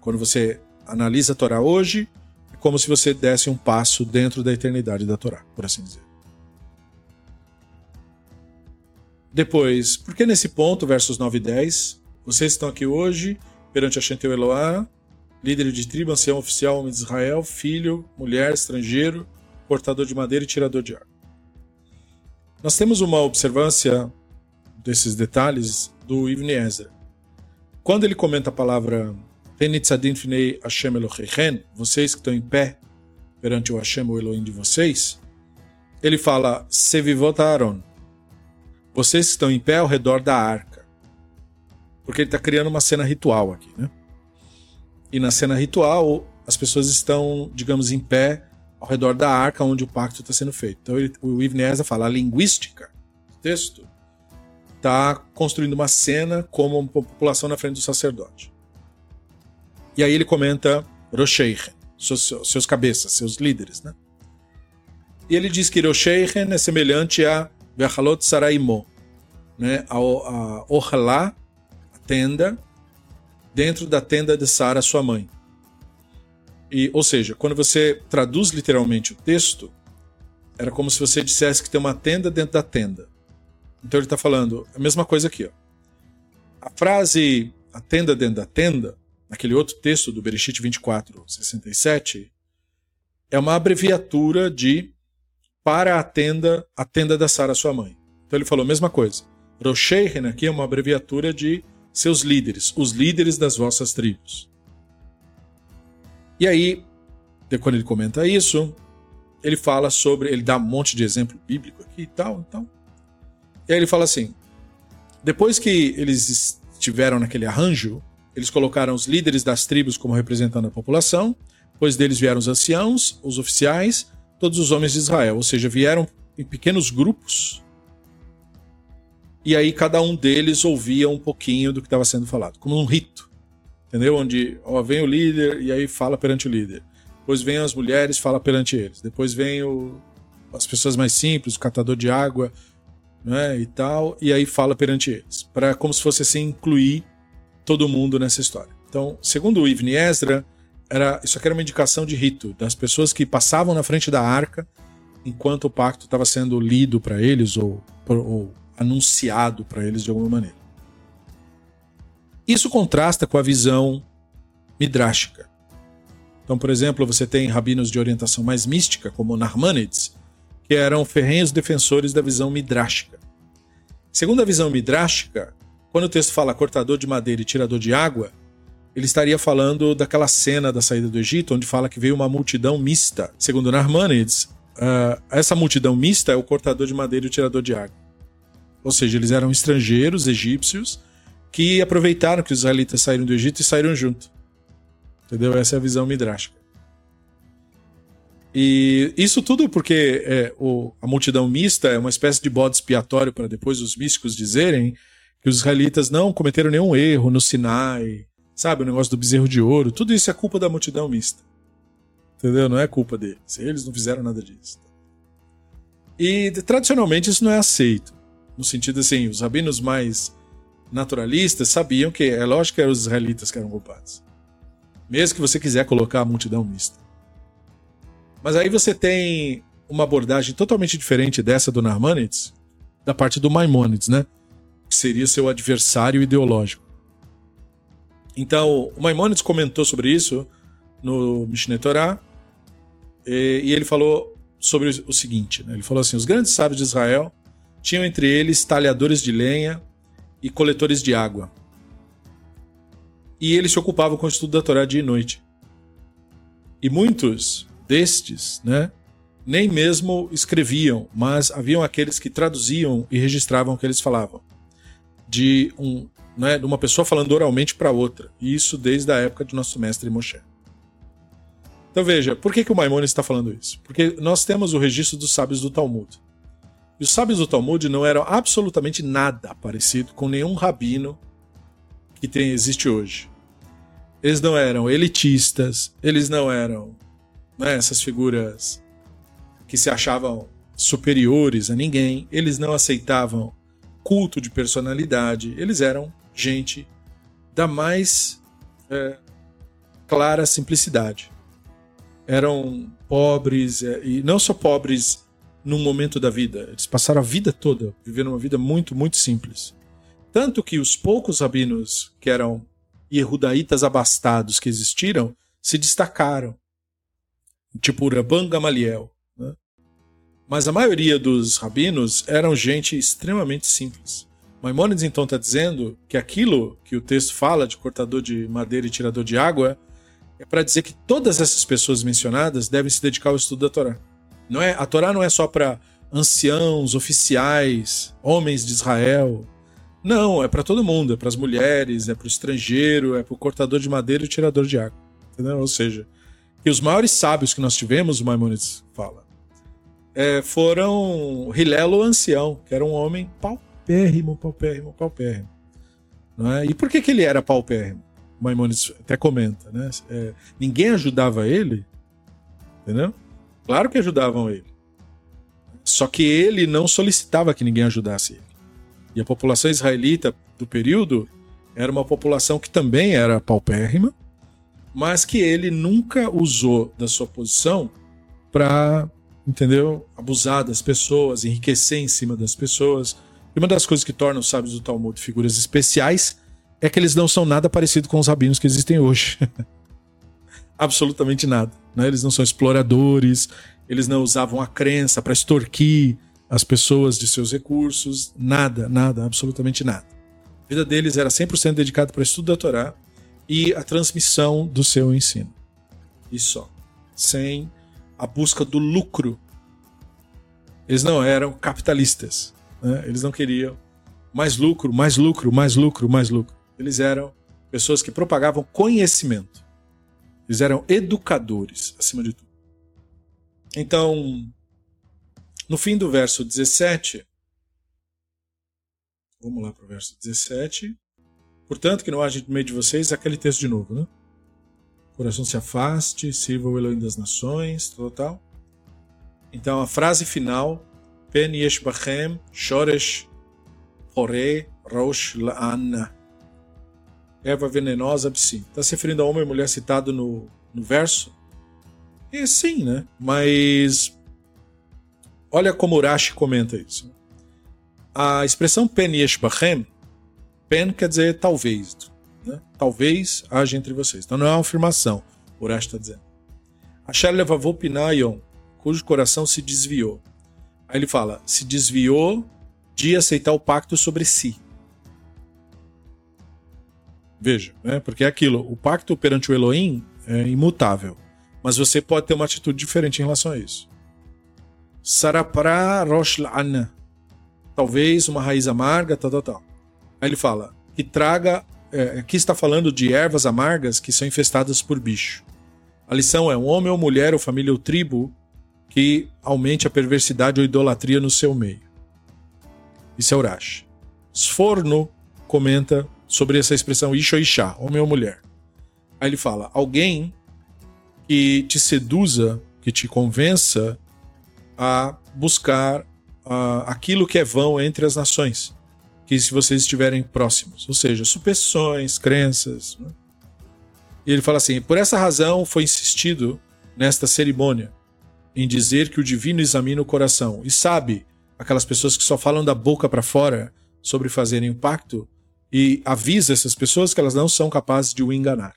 Quando você analisa a Torá hoje, é como se você desse um passo dentro da eternidade da Torá, por assim dizer. Depois, porque nesse ponto, versos 9 e 10, vocês estão aqui hoje perante a Shenteu Eloá, líder de tribo, ancião oficial, homem de Israel, filho, mulher, estrangeiro, portador de madeira e tirador de água. Nós temos uma observância desses detalhes do Ibn Ezra. Quando ele comenta a palavra Hashem vocês que estão em pé perante o Hashem, o Elohim de vocês, ele fala Sevivot Aaron, vocês que estão em pé ao redor da arca. Porque ele está criando uma cena ritual aqui, né? E na cena ritual, as pessoas estão, digamos, em pé ao redor da arca onde o pacto está sendo feito. Então ele, o Ibn Ezra fala a linguística do texto está construindo uma cena como uma população na frente do sacerdote. E aí ele comenta Rosheichen, seus, seus cabeças, seus líderes, né? E ele diz que Rosheichen é semelhante a Vechalot Saraimo, né? A, a Ohalá, a tenda, dentro da tenda de Sara, sua mãe. E, ou seja, quando você traduz literalmente o texto, era como se você dissesse que tem uma tenda dentro da tenda. Então ele está falando a mesma coisa aqui. Ó. A frase a tenda dentro da tenda, naquele outro texto do Bereshit 24, 67, é uma abreviatura de para a tenda, a tenda da Sara, sua mãe. Então ele falou a mesma coisa. Rosheichen aqui é uma abreviatura de seus líderes, os líderes das vossas tribos. E aí, quando ele comenta isso, ele fala sobre, ele dá um monte de exemplo bíblico aqui e tal, então. E aí ele fala assim: depois que eles estiveram naquele arranjo, eles colocaram os líderes das tribos como representando a população, depois deles vieram os anciãos, os oficiais, todos os homens de Israel, ou seja, vieram em pequenos grupos. E aí cada um deles ouvia um pouquinho do que estava sendo falado, como um rito entendeu? Onde ó, vem o líder e aí fala perante o líder. Depois vem as mulheres, fala perante eles. Depois vem o, as pessoas mais simples, o catador de água, né, e tal, e aí fala perante eles, para como se fosse assim incluir todo mundo nessa história. Então, segundo o Ezra, era isso aqui era uma indicação de rito das pessoas que passavam na frente da arca enquanto o pacto estava sendo lido para eles ou, ou anunciado para eles de alguma maneira. Isso contrasta com a visão midrástica. Então, por exemplo, você tem rabinos de orientação mais mística, como Narmanides, que eram ferrenhos defensores da visão midrástica. Segundo a visão midrástica, quando o texto fala cortador de madeira e tirador de água, ele estaria falando daquela cena da saída do Egito, onde fala que veio uma multidão mista. Segundo Narmanides, uh, essa multidão mista é o cortador de madeira e o tirador de água. Ou seja, eles eram estrangeiros, egípcios, que aproveitaram que os israelitas saíram do Egito e saíram junto. Entendeu? Essa é a visão midrástica. E isso tudo porque é, o, a multidão mista é uma espécie de bode expiatório para depois os místicos dizerem que os israelitas não cometeram nenhum erro no Sinai, sabe? O negócio do bezerro de ouro. Tudo isso é culpa da multidão mista. Entendeu? Não é culpa deles. Eles não fizeram nada disso. E tradicionalmente isso não é aceito. No sentido assim, os rabinos mais naturalistas sabiam que é lógico que eram os israelitas que eram culpados. Mesmo que você quiser colocar a multidão mista. Mas aí você tem uma abordagem totalmente diferente dessa do Narmanides, da parte do Maimonides, né? Que seria seu adversário ideológico. Então, o Maimonides comentou sobre isso no Mishneh Torah, e, ele falou sobre o seguinte, né? ele falou assim, os grandes sábios de Israel tinham entre eles talhadores de lenha, e coletores de água. E ele se ocupava com o estudo da Torá dia e noite. E muitos destes, né, nem mesmo escreviam, mas haviam aqueles que traduziam e registravam o que eles falavam. De, um, né, de uma pessoa falando oralmente para outra. E isso desde a época de nosso mestre Moshe. Então veja, por que, que o Maimonides está falando isso? Porque nós temos o registro dos sábios do Talmud. E os sábios do Talmud não eram absolutamente nada parecido com nenhum rabino que tem, existe hoje. Eles não eram elitistas, eles não eram né, essas figuras que se achavam superiores a ninguém, eles não aceitavam culto de personalidade, eles eram gente da mais é, clara simplicidade eram pobres, é, e não só pobres num momento da vida, eles passaram a vida toda vivendo uma vida muito, muito simples. Tanto que os poucos rabinos que eram Yehudaítas abastados que existiram se destacaram, tipo Rabban Gamaliel. Né? Mas a maioria dos rabinos eram gente extremamente simples. Maimonides então está dizendo que aquilo que o texto fala de cortador de madeira e tirador de água é para dizer que todas essas pessoas mencionadas devem se dedicar ao estudo da Torá. Não é, a Torá não é só para anciãos, oficiais, homens de Israel. Não, é para todo mundo, é para as mulheres, é para o estrangeiro, é para o cortador de madeira e o tirador de água. Entendeu? Ou seja, que os maiores sábios que nós tivemos, o Maimonides fala, é, foram Hilelo ancião, que era um homem paupérrimo, paupérrimo, paupérrimo. É? E por que, que ele era paupérrimo? Maimonides até comenta, né? É, ninguém ajudava ele, entendeu? Claro que ajudavam ele. Só que ele não solicitava que ninguém ajudasse ele. E a população israelita do período era uma população que também era paupérrima, mas que ele nunca usou da sua posição para, entendeu, abusar das pessoas, enriquecer em cima das pessoas. E uma das coisas que torna os sábios do Talmud figuras especiais é que eles não são nada parecido com os rabinos que existem hoje. Absolutamente nada. Né? Eles não são exploradores, eles não usavam a crença para extorquir as pessoas de seus recursos, nada, nada, absolutamente nada. A vida deles era 100% dedicada para o estudo da Torá e a transmissão do seu ensino. E só. Sem a busca do lucro. Eles não eram capitalistas. Né? Eles não queriam mais lucro, mais lucro, mais lucro, mais lucro. Eles eram pessoas que propagavam conhecimento. Eles eram educadores, acima de tudo. Então, no fim do verso 17, vamos lá para o verso 17. Portanto, que não haja no meio de vocês aquele texto de novo, né? Coração se afaste, sirva o Elohim das nações, tal, tal. Então, a frase final, Pen yesh bachem, shoresh, hore, rosh la'ana erva venenosa, psi. Está se referindo a homem e mulher citado no, no verso? É sim, né? Mas olha como Urashi comenta isso. A expressão pen yesh bachem, pen quer dizer talvez. Né? Talvez haja entre vocês. Então não é uma afirmação, Urashi está dizendo. Asher levavou pinayon, cujo coração se desviou. Aí ele fala, se desviou de aceitar o pacto sobre si. Veja, né? porque é aquilo, o pacto perante o Elohim é imutável, mas você pode ter uma atitude diferente em relação a isso. Sarapra Roshlana, talvez uma raiz amarga, tal, tal, tal. Aí ele fala que traga, é, aqui está falando de ervas amargas que são infestadas por bicho. A lição é um homem ou mulher ou família ou tribo que aumente a perversidade ou idolatria no seu meio. Isso é Urash. Sforno comenta sobre essa expressão isha isha, homem ou mulher. Aí ele fala: alguém que te seduza, que te convença a buscar uh, aquilo que é vão entre as nações, que se vocês estiverem próximos, ou seja, superstições, crenças. Né? E ele fala assim: por essa razão foi insistido nesta cerimônia em dizer que o divino examina o coração e sabe aquelas pessoas que só falam da boca para fora sobre fazerem o pacto e avisa essas pessoas que elas não são capazes de o enganar.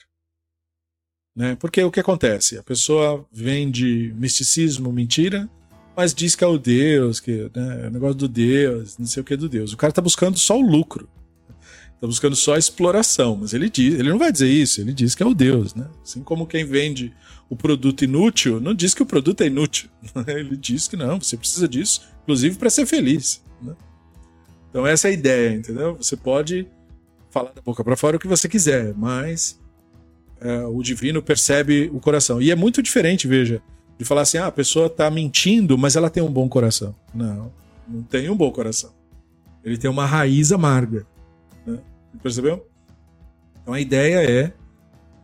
Né? Porque o que acontece? A pessoa vende misticismo, mentira, mas diz que é o Deus, que né, é o negócio do Deus, não sei o que do Deus. O cara está buscando só o lucro. Está buscando só exploração, mas ele diz, ele não vai dizer isso, ele diz que é o Deus, né? Assim como quem vende o produto inútil, não diz que o produto é inútil. Ele diz que não, você precisa disso, inclusive para ser feliz. Né? Então essa é a ideia, entendeu? Você pode falar da boca para fora o que você quiser, mas é, o divino percebe o coração. E é muito diferente, veja, de falar assim, ah, a pessoa está mentindo, mas ela tem um bom coração. Não, não tem um bom coração. Ele tem uma raiz amarga. Né? Percebeu? Então a ideia é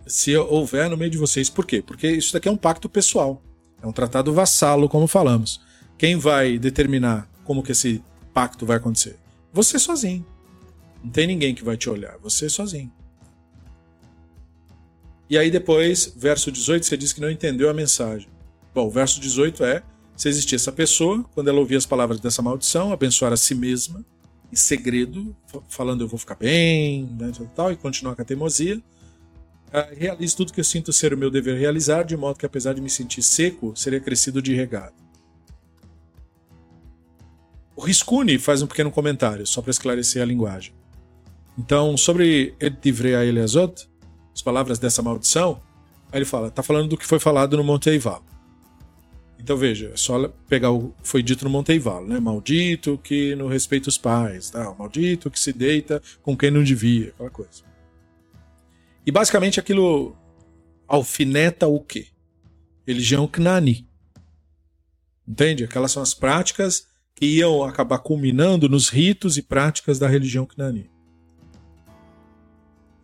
se houver no meio de vocês. Por quê? Porque isso daqui é um pacto pessoal. É um tratado vassalo, como falamos. Quem vai determinar como que esse pacto vai acontecer? Você sozinho. Não tem ninguém que vai te olhar. Você sozinho. E aí depois, verso 18, você diz que não entendeu a mensagem. Bom, o verso 18 é: se existia essa pessoa, quando ela ouvia as palavras dessa maldição, abençoar a si mesma, em segredo, falando eu vou ficar bem, né, tal, e continuar com a teimosia, uh, realize tudo que eu sinto ser o meu dever realizar, de modo que apesar de me sentir seco, seria crescido de regado. O Riscuni faz um pequeno comentário, só para esclarecer a linguagem. Então, sobre Edivrei Eliazot, as palavras dessa maldição, aí ele fala, está falando do que foi falado no Monte Eival. Então veja, é só pegar o foi dito no Monte Eival, né? Maldito que não respeita os pais, tá? maldito que se deita com quem não devia, aquela coisa. E basicamente aquilo alfineta o quê? Religião Knani. Entende? Aquelas são as práticas que iam acabar culminando nos ritos e práticas da religião Knani.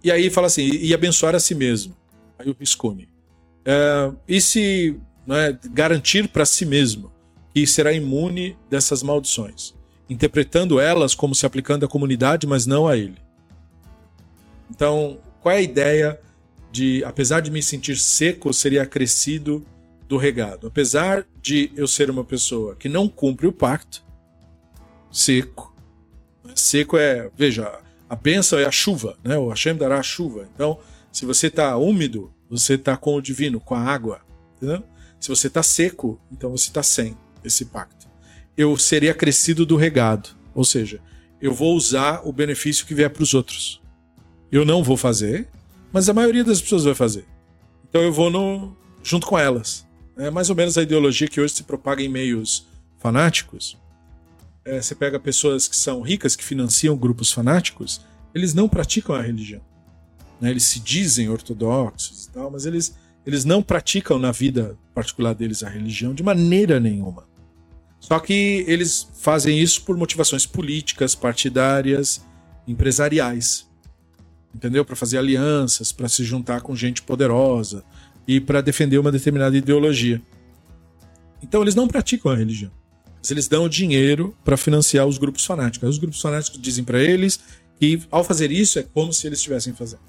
E aí fala assim, e abençoar a si mesmo. Aí o Visconde. É, e se é, garantir para si mesmo que será imune dessas maldições, interpretando elas como se aplicando à comunidade, mas não a ele. Então, qual é a ideia de, apesar de me sentir seco, seria acrescido do regado? Apesar de eu ser uma pessoa que não cumpre o pacto, seco. Seco é, veja, a bênção é a chuva, né? O Hashem dará a chuva. Então, se você está úmido, você está com o divino, com a água. Entendeu? Se você está seco, então você está sem esse pacto. Eu serei acrescido do regado. Ou seja, eu vou usar o benefício que vier para os outros. Eu não vou fazer, mas a maioria das pessoas vai fazer. Então eu vou no, junto com elas. É mais ou menos a ideologia que hoje se propaga em meios fanáticos é, você pega pessoas que são ricas, que financiam grupos fanáticos, eles não praticam a religião. Né? Eles se dizem ortodoxos e tal, mas eles, eles não praticam na vida particular deles a religião de maneira nenhuma. Só que eles fazem isso por motivações políticas, partidárias, empresariais. Entendeu? Para fazer alianças, para se juntar com gente poderosa e para defender uma determinada ideologia. Então eles não praticam a religião. Mas eles dão dinheiro para financiar os grupos fanáticos. Os grupos fanáticos dizem para eles que ao fazer isso é como se eles estivessem fazendo.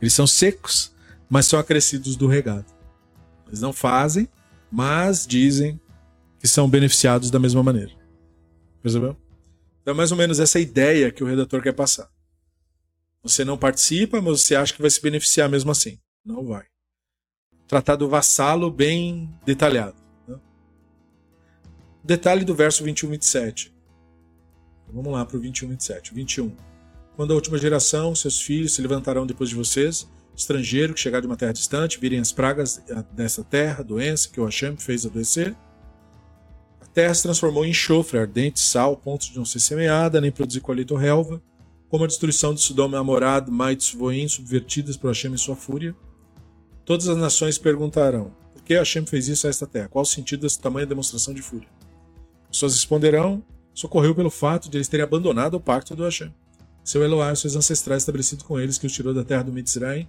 Eles são secos, mas são acrescidos do regado. Eles não fazem, mas dizem que são beneficiados da mesma maneira. Percebeu? Então é mais ou menos essa ideia que o redator quer passar. Você não participa, mas você acha que vai se beneficiar mesmo assim. Não vai. Tratado vassalo bem detalhado. Detalhe do verso 21 27. Vamos lá para o 21 27. 21. Quando a última geração, seus filhos se levantarão depois de vocês, estrangeiro que chegar de uma terra distante, virem as pragas dessa terra, doença que o Hashem fez adoecer. A terra se transformou em enxofre, ardente, sal, pontos de não ser semeada, nem produzir colheita ou relva, como a destruição de Sodoma e Amorá, Maites, Voim, subvertidas por Hashem em sua fúria. Todas as nações perguntarão, por que Hashem fez isso a esta terra? Qual o sentido dessa tamanha demonstração de fúria? Pessoas responderão: socorreu pelo fato de eles terem abandonado o pacto do Hashem. Seu Eloá, seus ancestrais estabelecido com eles, que os tirou da terra do Mitzrayim.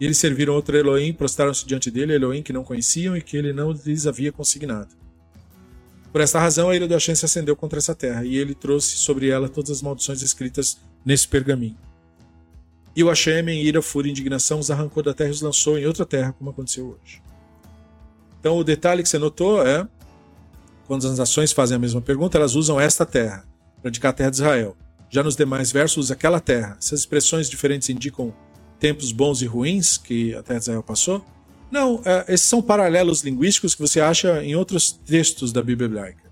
E eles serviram outro Elohim, prostraram-se diante dele, Elohim que não conheciam e que ele não lhes havia consignado. Por esta razão, a ira do Hashem se acendeu contra essa terra, e ele trouxe sobre ela todas as maldições escritas nesse pergaminho. E o Hashem, em ira, fúria e indignação, os arrancou da terra e os lançou em outra terra, como aconteceu hoje. Então, o detalhe que você notou é quando as nações fazem a mesma pergunta, elas usam esta terra para indicar a terra de Israel. Já nos demais versos, usa aquela terra. Essas expressões diferentes indicam tempos bons e ruins que a terra de Israel passou? Não, é, esses são paralelos linguísticos que você acha em outros textos da Bíblia hebraica.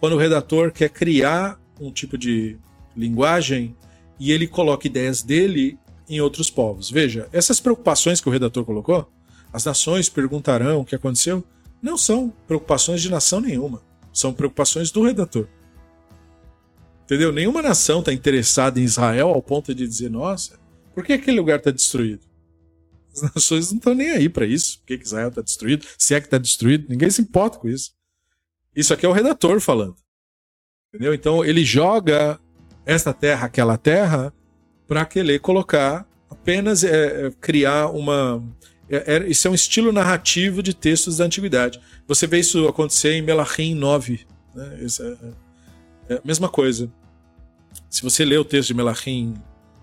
Quando o redator quer criar um tipo de linguagem e ele coloca ideias dele em outros povos. Veja, essas preocupações que o redator colocou, as nações perguntarão o que aconteceu, não são preocupações de nação nenhuma, são preocupações do redator. Entendeu? Nenhuma nação está interessada em Israel ao ponto de dizer, nossa, por que aquele lugar está destruído? As nações não estão nem aí para isso. Por que, que Israel está destruído? Se é que está destruído, ninguém se importa com isso. Isso aqui é o redator falando. Entendeu? Então ele joga esta terra, aquela terra, para querer colocar apenas é, é, criar uma. É, é, isso é um estilo narrativo de textos da antiguidade. Você vê isso acontecer em Melachim 9. Né? Isso é, é, a mesma coisa. Se você lê o texto de Melachim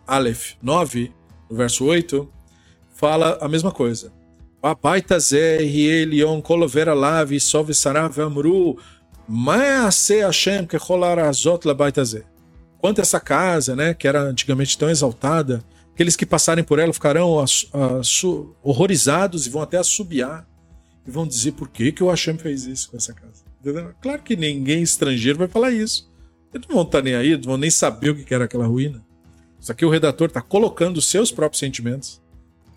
Aleph 9, no verso 8, fala a mesma coisa. Sove Sarav Amru, que azot Labaitazé. Quanto essa casa, né, que era antigamente tão exaltada, aqueles que passarem por ela ficarão horrorizados e vão até assobiar e vão dizer por que, que o Hashem fez isso com essa casa. Entendeu? Claro que ninguém estrangeiro vai falar isso. Eles não vão estar nem aí, não vão nem saber o que era aquela ruína. Isso aqui o redator está colocando os seus próprios sentimentos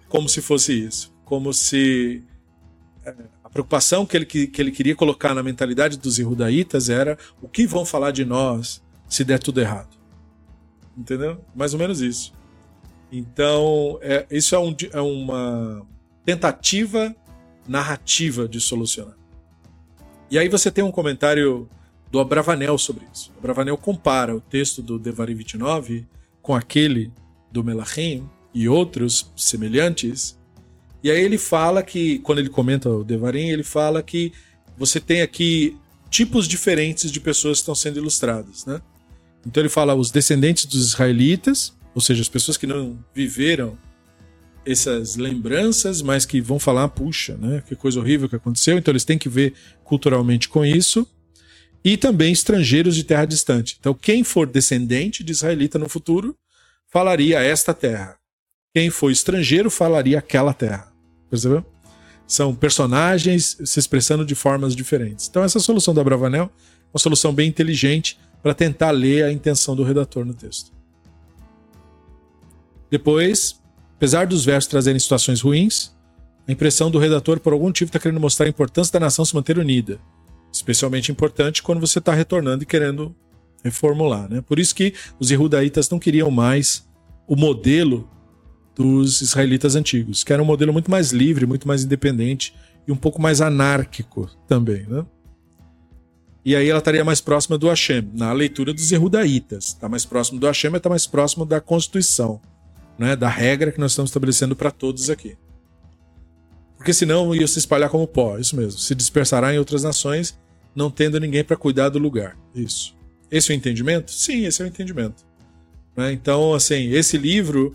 como se fosse isso. Como se é, a preocupação que ele, que, que ele queria colocar na mentalidade dos Irudaítas era o que vão falar de nós se der tudo errado. Entendeu? Mais ou menos isso. Então, é, isso é, um, é uma tentativa narrativa de solucionar. E aí você tem um comentário do Abravanel sobre isso. O Abravanel compara o texto do Devarim 29 com aquele do Melachim e outros semelhantes. E aí ele fala que, quando ele comenta o Devarim, ele fala que você tem aqui tipos diferentes de pessoas que estão sendo ilustradas, né? Então ele fala os descendentes dos israelitas, ou seja, as pessoas que não viveram essas lembranças, mas que vão falar, puxa, né, que coisa horrível que aconteceu, então eles têm que ver culturalmente com isso. E também estrangeiros de terra distante. Então, quem for descendente de israelita no futuro, falaria esta terra. Quem for estrangeiro, falaria aquela terra. Percebeu? São personagens se expressando de formas diferentes. Então, essa solução da Bravanel é uma solução bem inteligente para tentar ler a intenção do redator no texto. Depois, apesar dos versos trazerem situações ruins, a impressão do redator, por algum motivo, está querendo mostrar a importância da nação se manter unida. Especialmente importante quando você está retornando e querendo reformular. Né? Por isso que os Irudaítas não queriam mais o modelo dos israelitas antigos, que era um modelo muito mais livre, muito mais independente e um pouco mais anárquico também. Né? E aí ela estaria mais próxima do Hashem, na leitura dos Erudaítas. Está mais próximo do Hashem, está mais próximo da Constituição, né? da regra que nós estamos estabelecendo para todos aqui. Porque senão ia se espalhar como pó, isso mesmo. Se dispersará em outras nações, não tendo ninguém para cuidar do lugar. Isso. Esse é o entendimento? Sim, esse é o entendimento. Né? Então, assim, esse livro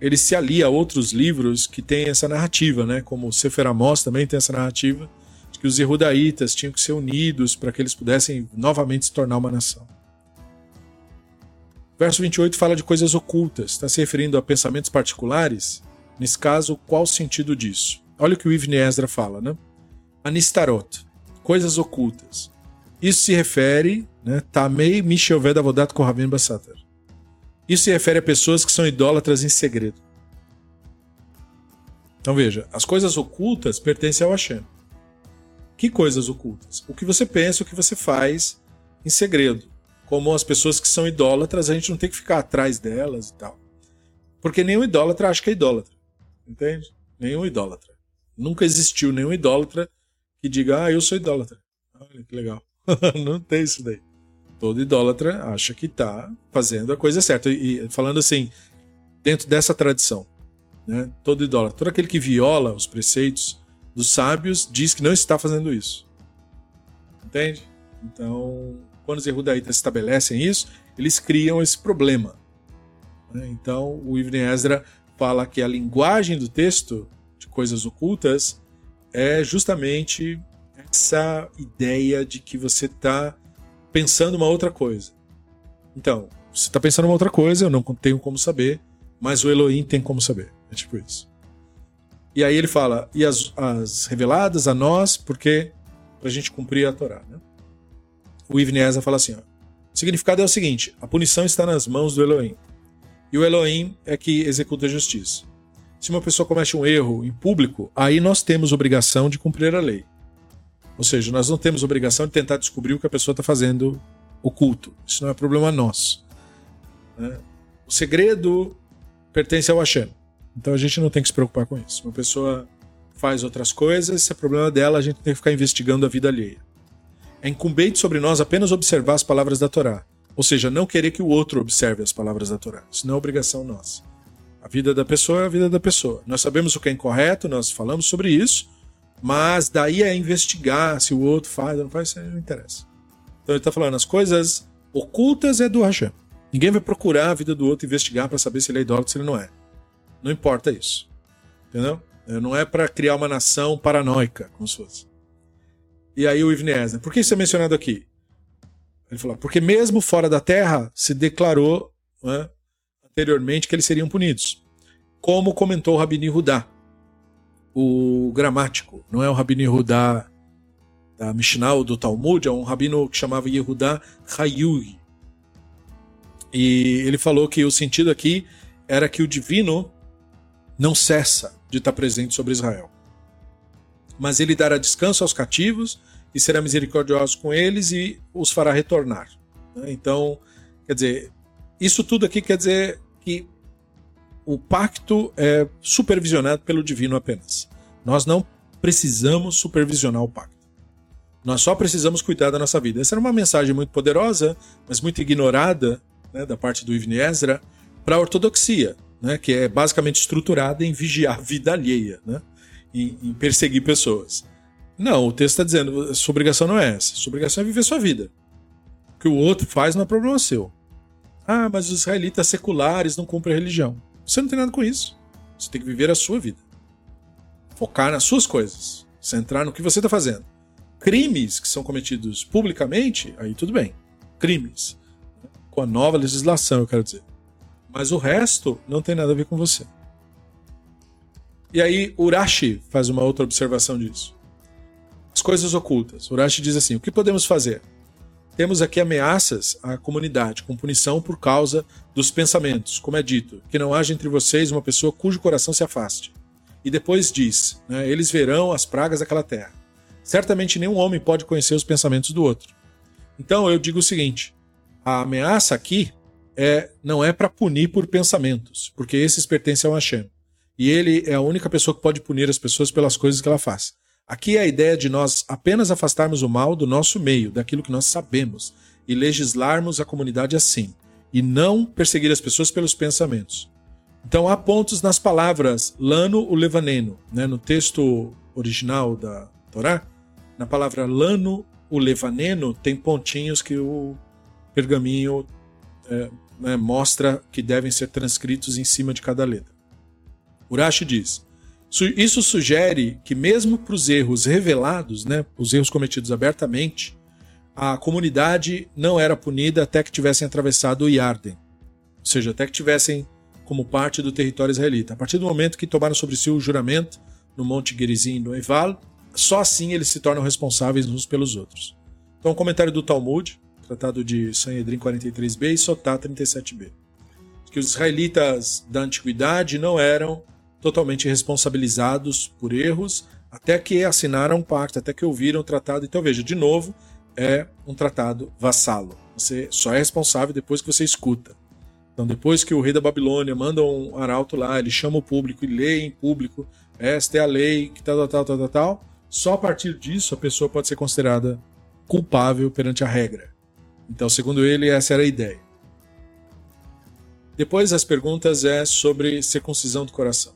ele se alia a outros livros que têm essa narrativa, né? como o Sefer Amós também tem essa narrativa que os Yehudaítas tinham que ser unidos para que eles pudessem novamente se tornar uma nação. Verso 28 fala de coisas ocultas, está se referindo a pensamentos particulares? Nesse caso, qual o sentido disso? Olha o que o Ivne Ezra fala, né? Anistarot, coisas ocultas. Isso se refere, né? Tamei Mishoved Avodat Kohavim Basatar. Isso se refere a pessoas que são idólatras em segredo. Então veja, as coisas ocultas pertencem ao Hashem. Que coisas ocultas? O que você pensa, o que você faz em segredo. Como as pessoas que são idólatras, a gente não tem que ficar atrás delas e tal. Porque nenhum idólatra acha que é idólatra. Entende? Nenhum idólatra. Nunca existiu nenhum idólatra que diga, ah, eu sou idólatra. Olha que legal. não tem isso daí. Todo idólatra acha que está fazendo a coisa certa. E falando assim, dentro dessa tradição, né? todo idólatra, todo aquele que viola os preceitos dos sábios diz que não está fazendo isso. Entende? Então, quando os Yehudaítas estabelecem isso, eles criam esse problema. Né? Então, o Ibn Ezra fala que a linguagem do texto de coisas ocultas é justamente essa ideia de que você está pensando uma outra coisa. Então, você está pensando uma outra coisa, eu não tenho como saber, mas o Elohim tem como saber. É tipo isso. E aí ele fala, e as, as reveladas a nós, porque para a gente cumprir a Torá. Né? O Ibn fala assim: ó, o significado é o seguinte: a punição está nas mãos do Elohim. e o Elohim é que executa a justiça. Se uma pessoa comete um erro em público, aí nós temos obrigação de cumprir a lei. Ou seja, nós não temos obrigação de tentar descobrir o que a pessoa está fazendo oculto. Isso não é problema nosso. Né? O segredo pertence ao Hashem. Então a gente não tem que se preocupar com isso. Uma pessoa faz outras coisas, se é problema dela, a gente tem que ficar investigando a vida alheia. É incumbente sobre nós apenas observar as palavras da Torá. Ou seja, não querer que o outro observe as palavras da Torá. Isso não é obrigação nossa. A vida da pessoa é a vida da pessoa. Nós sabemos o que é incorreto, nós falamos sobre isso, mas daí é investigar se o outro faz ou não faz, isso não interessa. Então ele está falando, as coisas ocultas é do Hashem. Ninguém vai procurar a vida do outro investigar para saber se ele é idólatra ou se ele não é. Não importa isso. Entendeu? Não é para criar uma nação paranoica, como se fosse. E aí o Ivne por que isso é mencionado aqui? Ele falou, porque mesmo fora da terra se declarou né, anteriormente que eles seriam punidos. Como comentou o Rabini Rudá, o gramático, não é o Rabini Rudá da Mishnah ou do Talmud, é um rabino que chamava Yehudá Hayui. E ele falou que o sentido aqui era que o divino não cessa de estar presente sobre Israel. Mas ele dará descanso aos cativos e será misericordioso com eles e os fará retornar. Né? Então, quer dizer, isso tudo aqui quer dizer que o pacto é supervisionado pelo divino apenas. Nós não precisamos supervisionar o pacto. Nós só precisamos cuidar da nossa vida. Essa era uma mensagem muito poderosa, mas muito ignorada né, da parte do Ibn Ezra para a ortodoxia, né, que é basicamente estruturada em vigiar a vida alheia, né, em, em perseguir pessoas. Não, o texto está dizendo, sua obrigação não é essa. Sua obrigação é viver sua vida. O que o outro faz não é problema seu. Ah, mas os israelitas seculares não cumprem a religião. Você não tem nada com isso. Você tem que viver a sua vida. Focar nas suas coisas. Centrar no que você está fazendo. Crimes que são cometidos publicamente, aí tudo bem. Crimes. Com a nova legislação, eu quero dizer. Mas o resto não tem nada a ver com você. E aí, Urashi faz uma outra observação disso. As coisas ocultas. Urashi diz assim: o que podemos fazer? Temos aqui ameaças à comunidade, com punição por causa dos pensamentos, como é dito, que não haja entre vocês uma pessoa cujo coração se afaste. E depois diz: né, eles verão as pragas daquela terra. Certamente nenhum homem pode conhecer os pensamentos do outro. Então eu digo o seguinte: a ameaça aqui é não é para punir por pensamentos, porque esses pertencem ao Hashem. E ele é a única pessoa que pode punir as pessoas pelas coisas que ela faz. Aqui é a ideia de nós apenas afastarmos o mal do nosso meio, daquilo que nós sabemos, e legislarmos a comunidade assim, e não perseguir as pessoas pelos pensamentos. Então há pontos nas palavras lano o levaneno, né? no texto original da Torá, na palavra lano o levaneno tem pontinhos que o pergaminho é, né, mostra que devem ser transcritos em cima de cada letra. Urashi diz: isso sugere que, mesmo para os erros revelados, né, os erros cometidos abertamente, a comunidade não era punida até que tivessem atravessado o Yarden, ou seja, até que tivessem como parte do território israelita. A partir do momento que tomaram sobre si o juramento no Monte Gerizim e no Eval, só assim eles se tornam responsáveis uns pelos outros. Então, comentário do Talmud, tratado de Sanhedrin 43b e Sotá 37b, que os israelitas da antiguidade não eram totalmente responsabilizados por erros, até que assinaram um pacto, até que ouviram o tratado. Então, veja, de novo, é um tratado vassalo. Você só é responsável depois que você escuta. Então, depois que o rei da Babilônia manda um arauto lá, ele chama o público e lê em público: esta é a lei, que tal, tal, tal, tal, tal. Só a partir disso a pessoa pode ser considerada culpável perante a regra. Então, segundo ele, essa era a ideia. Depois, as perguntas é sobre circuncisão do coração.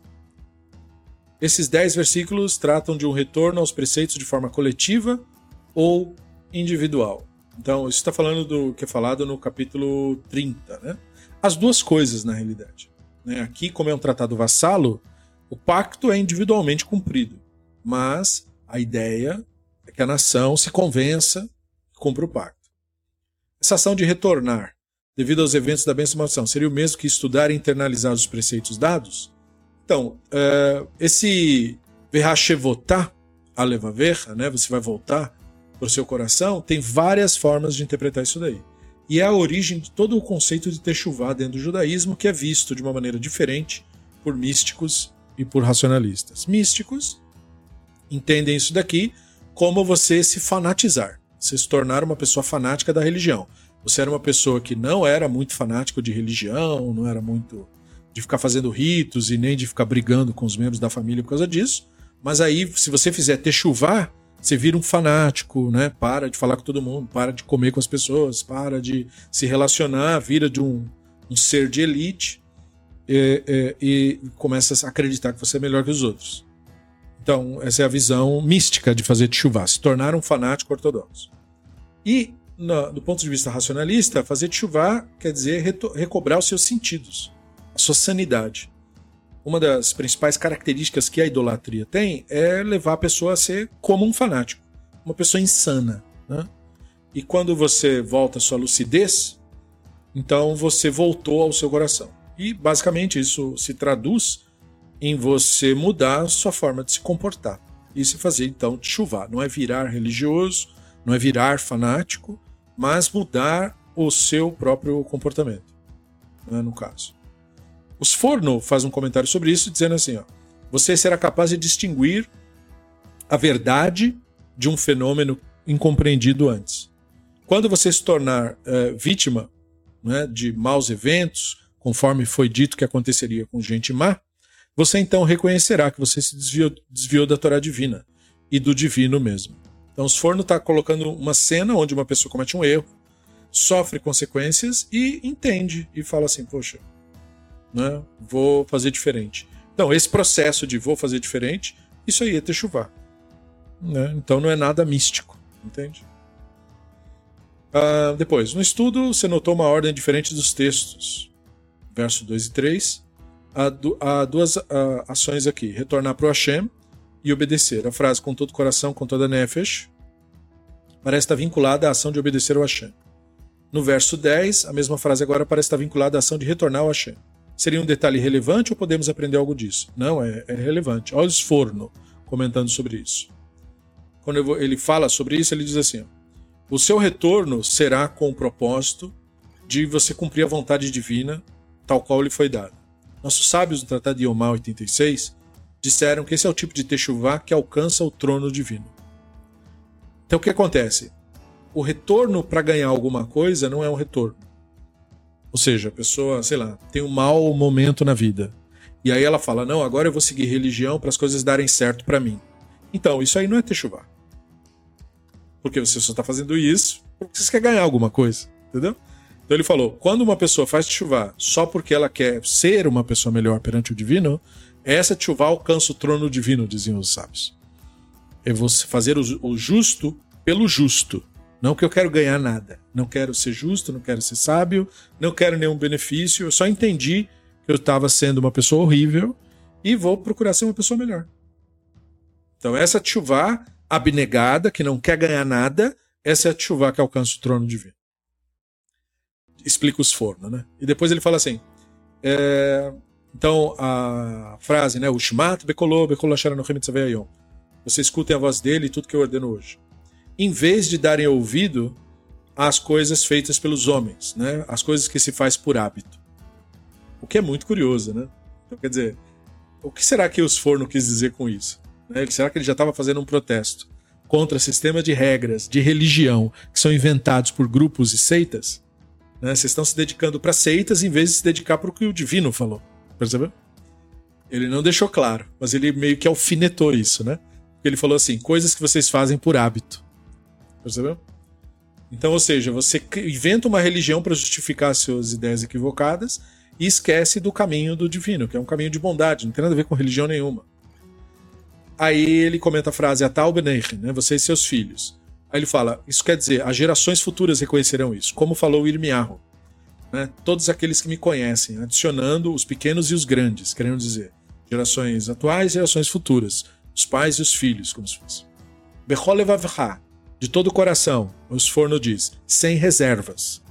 Esses dez versículos tratam de um retorno aos preceitos de forma coletiva ou individual. Então, isso está falando do que é falado no capítulo 30, né? As duas coisas, na realidade. Né? Aqui, como é um tratado vassalo, o pacto é individualmente cumprido, mas a ideia é que a nação se convença e cumpra o pacto. Essa ação de retornar, devido aos eventos da bênção maldição, seria o mesmo que estudar e internalizar os preceitos dados? Então, uh, esse verrachevotá, alevaverra, né, você vai voltar para o seu coração, tem várias formas de interpretar isso daí. e é a origem de todo o conceito de Techuvá dentro do judaísmo, que é visto de uma maneira diferente por místicos e por racionalistas. Místicos entendem isso daqui como você se fanatizar, você se tornar uma pessoa fanática da religião. Você era uma pessoa que não era muito fanático de religião, não era muito de ficar fazendo ritos e nem de ficar brigando com os membros da família por causa disso. Mas aí, se você fizer techuvá, você vira um fanático, né? Para de falar com todo mundo, para de comer com as pessoas, para de se relacionar, vira de um, um ser de elite e, e, e começa a acreditar que você é melhor que os outros. Então, essa é a visão mística de fazer tchuvá, se tornar um fanático ortodoxo. E, no, do ponto de vista racionalista, fazer tchuvá quer dizer recobrar os seus sentidos, a sua sanidade uma das principais características que a idolatria tem é levar a pessoa a ser como um fanático, uma pessoa insana. Né? E quando você volta à sua lucidez, então você voltou ao seu coração. E basicamente isso se traduz em você mudar sua forma de se comportar. E se fazer então chuvar. Não é virar religioso, não é virar fanático, mas mudar o seu próprio comportamento, né, no caso. Os Forno faz um comentário sobre isso, dizendo assim: ó, você será capaz de distinguir a verdade de um fenômeno incompreendido antes. Quando você se tornar é, vítima né, de maus eventos, conforme foi dito que aconteceria com gente má, você então reconhecerá que você se desviou, desviou da Torá divina e do divino mesmo. Então, os Forno está colocando uma cena onde uma pessoa comete um erro, sofre consequências e entende e fala assim: Poxa, né? Vou fazer diferente. Então, esse processo de vou fazer diferente, isso aí é techuvá. Né? Então não é nada místico, entende? Uh, depois, no estudo, você notou uma ordem diferente dos textos. Verso 2 e 3. Há, du há duas uh, ações aqui: retornar para o Hashem e obedecer. A frase com todo coração, com toda a nefesh, parece estar vinculada à ação de obedecer ao Hashem. No verso 10, a mesma frase agora parece estar vinculada à ação de retornar ao Hashem. Seria um detalhe relevante ou podemos aprender algo disso? Não, é, é relevante. Olha o Sforno comentando sobre isso. Quando ele fala sobre isso, ele diz assim: o seu retorno será com o propósito de você cumprir a vontade divina, tal qual lhe foi dada. Nossos sábios no Tratado de Yomá 86 disseram que esse é o tipo de Teshuvah que alcança o trono divino. Então o que acontece? O retorno para ganhar alguma coisa não é um retorno. Ou seja, a pessoa, sei lá, tem um mau momento na vida. E aí ela fala: Não, agora eu vou seguir religião para as coisas darem certo para mim. Então, isso aí não é techuvá. Porque você só está fazendo isso porque você quer ganhar alguma coisa. Entendeu? Então ele falou: quando uma pessoa faz techuvá só porque ela quer ser uma pessoa melhor perante o divino, essa techuvá alcança o trono divino, diziam os sábios. É você fazer o justo pelo justo. Não que eu quero ganhar nada. Não quero ser justo, não quero ser sábio, não quero nenhum benefício. Eu só entendi que eu estava sendo uma pessoa horrível e vou procurar ser uma pessoa melhor. Então, essa tchuvá abnegada, que não quer ganhar nada, essa é a tchuvá que alcança o trono divino. Explica os fornos, né? E depois ele fala assim. É... Então, a frase, né? Você escutem a voz dele e tudo que eu ordeno hoje em vez de darem ouvido às coisas feitas pelos homens, né? As coisas que se faz por hábito. O que é muito curioso, né? Então, quer dizer, o que será que os Forno quis dizer com isso? Né? Será que ele já estava fazendo um protesto contra sistemas de regras, de religião, que são inventados por grupos e seitas? Né? Vocês estão se dedicando para seitas em vez de se dedicar para o que o divino falou. Percebeu? Ele não deixou claro, mas ele meio que alfinetou isso, né? Ele falou assim: coisas que vocês fazem por hábito. Percebeu? Então, ou seja, você inventa uma religião para justificar suas ideias equivocadas e esquece do caminho do divino, que é um caminho de bondade, não tem nada a ver com religião nenhuma. Aí ele comenta a frase Atal Beneich, né? Você e seus filhos. Aí ele fala: Isso quer dizer, as gerações futuras reconhecerão isso, como falou Irmiarro. Né? Todos aqueles que me conhecem, adicionando os pequenos e os grandes, querendo dizer, gerações atuais e gerações futuras, os pais e os filhos, como se fosse. Becholevavha, de todo o coração, o Sforno diz, sem reservas.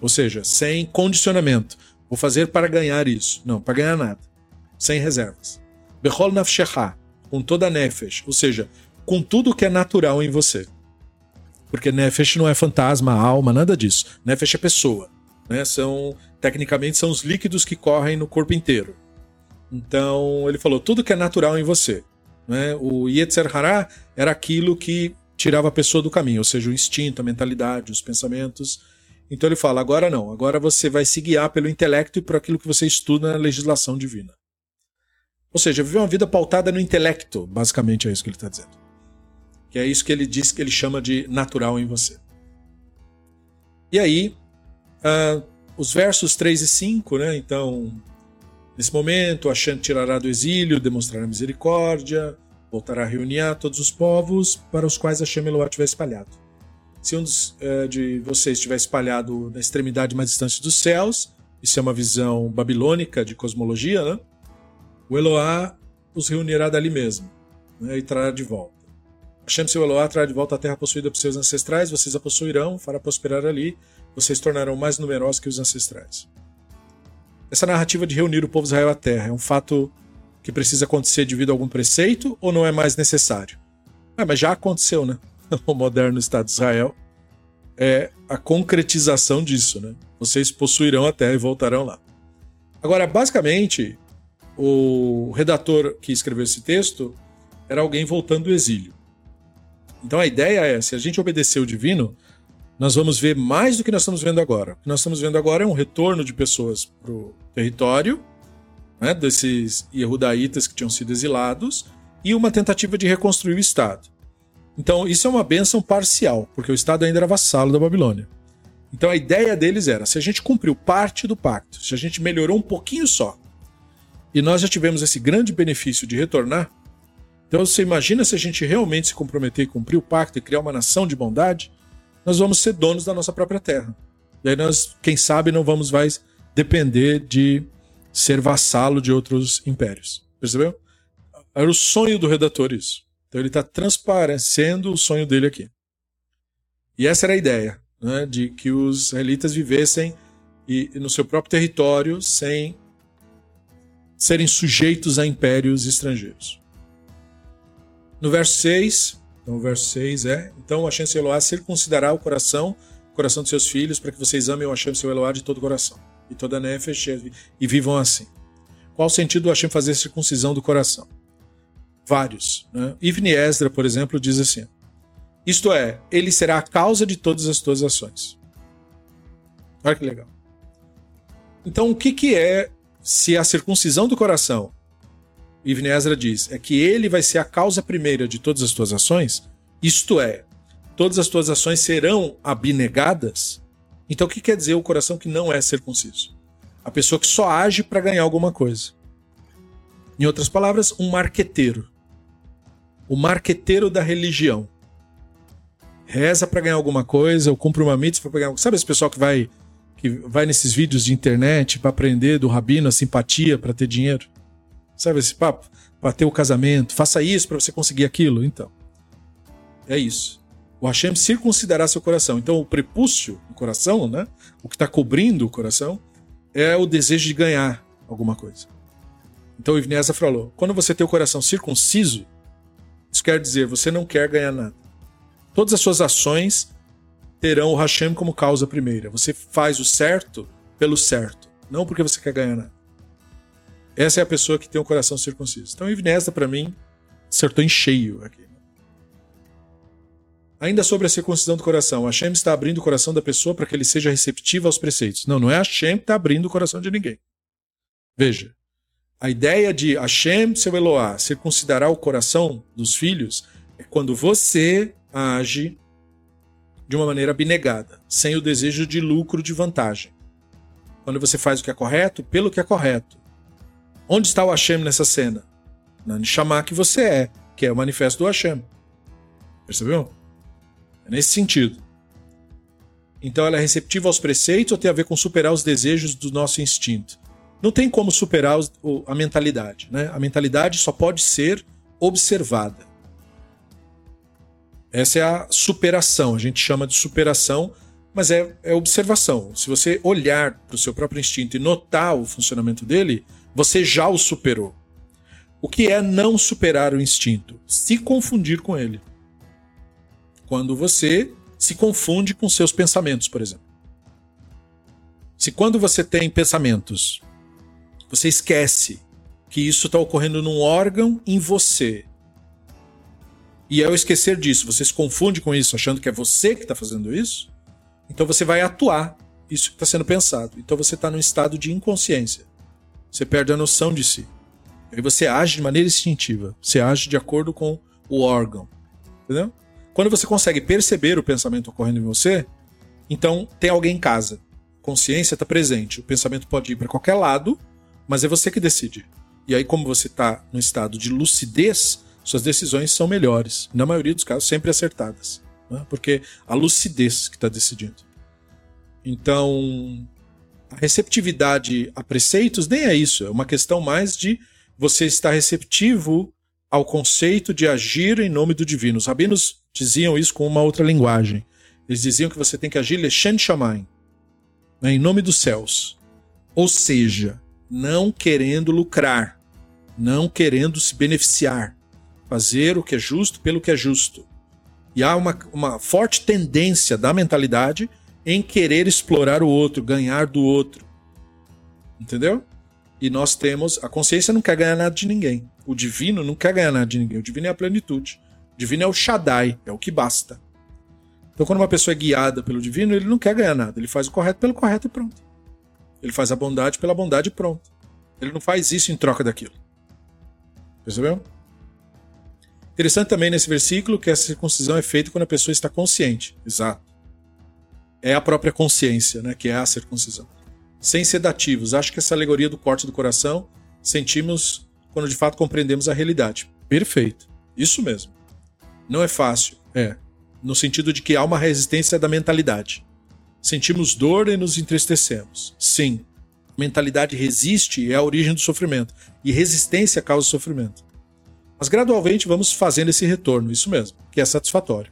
Ou seja, sem condicionamento. Vou fazer para ganhar isso. Não, para ganhar nada. Sem reservas. Bechol nafshecha, com toda a nefesh, ou seja, com tudo que é natural em você. Porque Nefesh não é fantasma, alma, nada disso. Nefesh é pessoa. Né? São, tecnicamente, são os líquidos que correm no corpo inteiro. Então, ele falou, tudo que é natural em você. Né? O Yetzer Hará era aquilo que tirava a pessoa do caminho, ou seja, o instinto, a mentalidade, os pensamentos. Então ele fala: agora não, agora você vai se guiar pelo intelecto e por aquilo que você estuda na legislação divina. Ou seja, viver uma vida pautada no intelecto, basicamente é isso que ele está dizendo. Que é isso que ele diz que ele chama de natural em você. E aí, uh, os versos 3 e 5, né? Então, nesse momento, Hashem tirará do exílio, demonstrará misericórdia, voltará a reunir a todos os povos para os quais Hashem Eloá tiver espalhado. Se um dos, uh, de vocês estiver espalhado na extremidade mais distante dos céus, isso é uma visão babilônica de cosmologia, né? O Eloá os reunirá dali mesmo né, e trará de volta. Hashem, seu Eloá, trará de volta a terra possuída por seus ancestrais, vocês a possuirão, fará prosperar ali, vocês tornarão mais numerosos que os ancestrais. Essa narrativa de reunir o povo de Israel à terra é um fato que precisa acontecer devido a algum preceito ou não é mais necessário? Ah, mas já aconteceu, né? o moderno Estado de Israel, é a concretização disso, né? Vocês possuirão a terra e voltarão lá. Agora, basicamente, o redator que escreveu esse texto era alguém voltando do exílio. Então a ideia é, se a gente obedecer o divino, nós vamos ver mais do que nós estamos vendo agora. O que nós estamos vendo agora é um retorno de pessoas para o território, né, desses Yehudaítas que tinham sido exilados, e uma tentativa de reconstruir o Estado. Então, isso é uma benção parcial, porque o Estado ainda era vassalo da Babilônia. Então, a ideia deles era: se a gente cumpriu parte do pacto, se a gente melhorou um pouquinho só, e nós já tivemos esse grande benefício de retornar, então você imagina se a gente realmente se comprometer e cumprir o pacto e criar uma nação de bondade, nós vamos ser donos da nossa própria terra. E aí nós, quem sabe, não vamos mais depender de ser vassalo de outros impérios. Percebeu? Era o sonho do redator isso. Então ele está transparecendo o sonho dele aqui. E essa era a ideia, né, de que os israelitas vivessem e, no seu próprio território sem serem sujeitos a impérios estrangeiros. No verso 6, então o verso 6 é: Então Hashem seu Eloá circuncidará o coração, o coração de seus filhos, para que vocês amem o Hashem seu Eloá de todo o coração e toda a nefesh e vivam assim. Qual o sentido do Hashem fazer circuncisão do coração? vários. Né? Ivni Esdra, por exemplo, diz assim: Isto é, ele será a causa de todas as tuas ações. Olha que legal. Então, o que, que é se a circuncisão do coração, Ivni Esdra diz, é que ele vai ser a causa primeira de todas as tuas ações? Isto é, todas as tuas ações serão abnegadas? Então, o que quer dizer o coração que não é circunciso? A pessoa que só age para ganhar alguma coisa. Em outras palavras, um marqueteiro o marqueteiro da religião. Reza para ganhar alguma coisa, ou cumpre uma mitzvah para ganhar. Sabe esse pessoal que vai que vai nesses vídeos de internet para aprender do rabino a simpatia para ter dinheiro? Sabe esse papo? Para ter o casamento, faça isso para você conseguir aquilo, então. É isso. O Hashem circuncidará seu coração. Então, o prepúcio coração, né? O que está cobrindo o coração é o desejo de ganhar alguma coisa. Então, Ivnesa falou: quando você tem o coração circunciso, isso quer dizer, você não quer ganhar nada. Todas as suas ações terão o Hashem como causa primeira. Você faz o certo pelo certo, não porque você quer ganhar nada. Essa é a pessoa que tem o coração circunciso. Então, Ivnesta, para mim, acertou em cheio aqui. Ainda sobre a circuncisão do coração, Hashem está abrindo o coração da pessoa para que ele seja receptivo aos preceitos. Não, não é Hashem que está abrindo o coração de ninguém. Veja, a ideia de Hashem, seu Eloá, circuncidará o coração dos filhos é quando você age de uma maneira abnegada, sem o desejo de lucro, de vantagem. Quando você faz o que é correto, pelo que é correto. Onde está o Hashem nessa cena? Na Nishama que você é, que é o manifesto do Hashem. Percebeu? É nesse sentido. Então ela é receptiva aos preceitos ou tem a ver com superar os desejos do nosso instinto? Não tem como superar a mentalidade. Né? A mentalidade só pode ser observada. Essa é a superação. A gente chama de superação, mas é, é observação. Se você olhar para o seu próprio instinto e notar o funcionamento dele, você já o superou. O que é não superar o instinto? Se confundir com ele. Quando você se confunde com seus pensamentos, por exemplo. Se quando você tem pensamentos, você esquece que isso está ocorrendo num órgão em você. E ao esquecer disso, você se confunde com isso, achando que é você que está fazendo isso, então você vai atuar isso que está sendo pensado. Então você está num estado de inconsciência. Você perde a noção de si. Aí você age de maneira instintiva. Você age de acordo com o órgão. Entendeu? Quando você consegue perceber o pensamento ocorrendo em você, então tem alguém em casa. Consciência está presente. O pensamento pode ir para qualquer lado, mas é você que decide. E aí, como você está no estado de lucidez, suas decisões são melhores. Na maioria dos casos, sempre acertadas. Né? Porque a lucidez que está decidindo. Então, a receptividade a preceitos nem é isso. É uma questão mais de você estar receptivo ao conceito de agir em nome do divino. Os rabinos diziam isso com uma outra linguagem. Eles diziam que você tem que agir lechem shamayim, né, em nome dos céus. Ou seja, não querendo lucrar, não querendo se beneficiar, fazer o que é justo pelo que é justo. E há uma, uma forte tendência da mentalidade em querer explorar o outro, ganhar do outro. Entendeu? E nós temos. A consciência não quer ganhar nada de ninguém. O divino não quer ganhar nada de ninguém. O divino é a plenitude. O divino é o Shaddai, é o que basta. Então, quando uma pessoa é guiada pelo divino, ele não quer ganhar nada. Ele faz o correto pelo correto e pronto. Ele faz a bondade pela bondade e pronto. Ele não faz isso em troca daquilo. Percebeu? Interessante também nesse versículo que essa circuncisão é feita quando a pessoa está consciente. Exato. É a própria consciência, né, que é a circuncisão. Sem sedativos. Acho que essa alegoria do corte do coração sentimos quando de fato compreendemos a realidade. Perfeito. Isso mesmo. Não é fácil. É. No sentido de que há uma resistência da mentalidade. Sentimos dor e nos entristecemos. Sim. Mentalidade resiste e é a origem do sofrimento. E resistência causa sofrimento. Mas gradualmente vamos fazendo esse retorno, isso mesmo, que é satisfatório.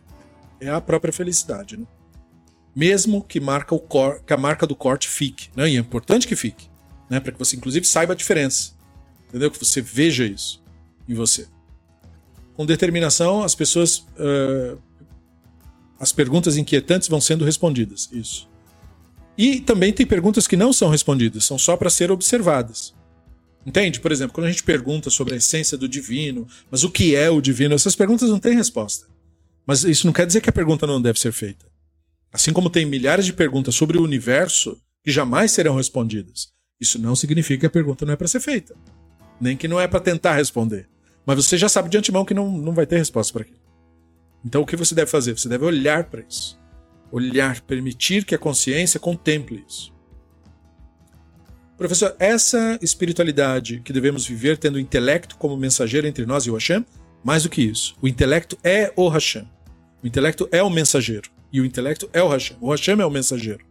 É a própria felicidade, né? Mesmo que, marca o cor, que a marca do corte fique, né? E é importante que fique, né? Para que você inclusive saiba a diferença. Entendeu? Que você veja isso em você. Com determinação, as pessoas. Uh, as perguntas inquietantes vão sendo respondidas. Isso. E também tem perguntas que não são respondidas, são só para ser observadas. Entende? Por exemplo, quando a gente pergunta sobre a essência do divino, mas o que é o divino, essas perguntas não têm resposta. Mas isso não quer dizer que a pergunta não deve ser feita. Assim como tem milhares de perguntas sobre o universo que jamais serão respondidas. Isso não significa que a pergunta não é para ser feita. Nem que não é para tentar responder. Mas você já sabe de antemão que não, não vai ter resposta para aquilo. Então o que você deve fazer? Você deve olhar para isso. Olhar, permitir que a consciência contemple isso. Professor, essa espiritualidade que devemos viver tendo o intelecto como mensageiro entre nós e o Hashem, mais do que isso, o intelecto é o Hashem. O intelecto é o mensageiro. E o intelecto é o Hashem. O Hashem é o mensageiro.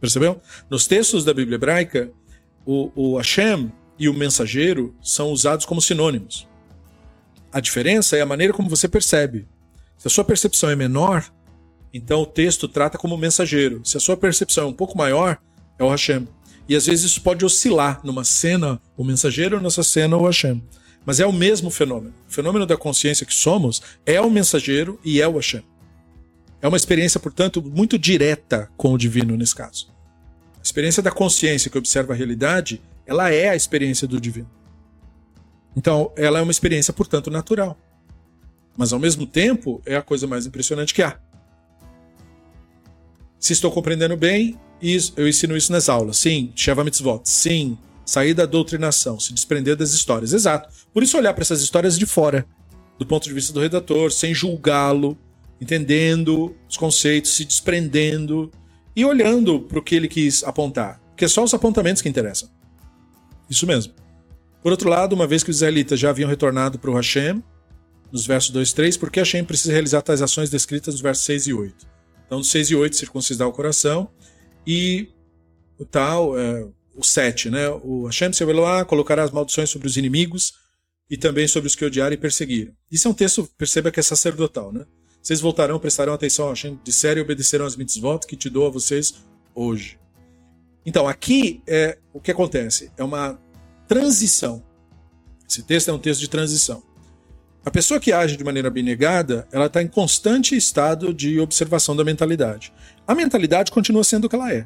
Percebeu? Nos textos da Bíblia hebraica, o, o Hashem e o mensageiro são usados como sinônimos. A diferença é a maneira como você percebe. Se a sua percepção é menor, então o texto trata como mensageiro. Se a sua percepção é um pouco maior, é o Hashem. E às vezes isso pode oscilar numa cena o mensageiro, nessa cena o Hashem. Mas é o mesmo fenômeno. O fenômeno da consciência que somos é o mensageiro e é o Hashem. É uma experiência, portanto, muito direta com o divino nesse caso. A experiência da consciência que observa a realidade, ela é a experiência do divino. Então, ela é uma experiência, portanto, natural. Mas ao mesmo tempo, é a coisa mais impressionante que há. Se estou compreendendo bem, eu ensino isso nas aulas. Sim, Sheva Mitzvot. Sim, sair da doutrinação, se desprender das histórias. Exato. Por isso olhar para essas histórias de fora, do ponto de vista do redator, sem julgá-lo, entendendo os conceitos, se desprendendo e olhando para o que ele quis apontar. Porque é só os apontamentos que interessam. Isso mesmo. Por outro lado, uma vez que os israelitas já haviam retornado para o Hashem, nos versos 2 e 3, por que Hashem precisa realizar tais ações descritas nos versos 6 e 8? Então, dos 6 e 8, circuncidar o coração, e o tal, é, o 7, né? O Hashem seu Eloá colocará as maldições sobre os inimigos e também sobre os que odiaram e perseguiram. Isso é um texto, perceba que é sacerdotal, né? Vocês voltarão, prestarão atenção a Hashem, disseram e obedecerão as mitzvot que te dou a vocês hoje. Então, aqui é o que acontece, é uma transição. Esse texto é um texto de transição. A pessoa que age de maneira abnegada, ela está em constante estado de observação da mentalidade. A mentalidade continua sendo o que ela é.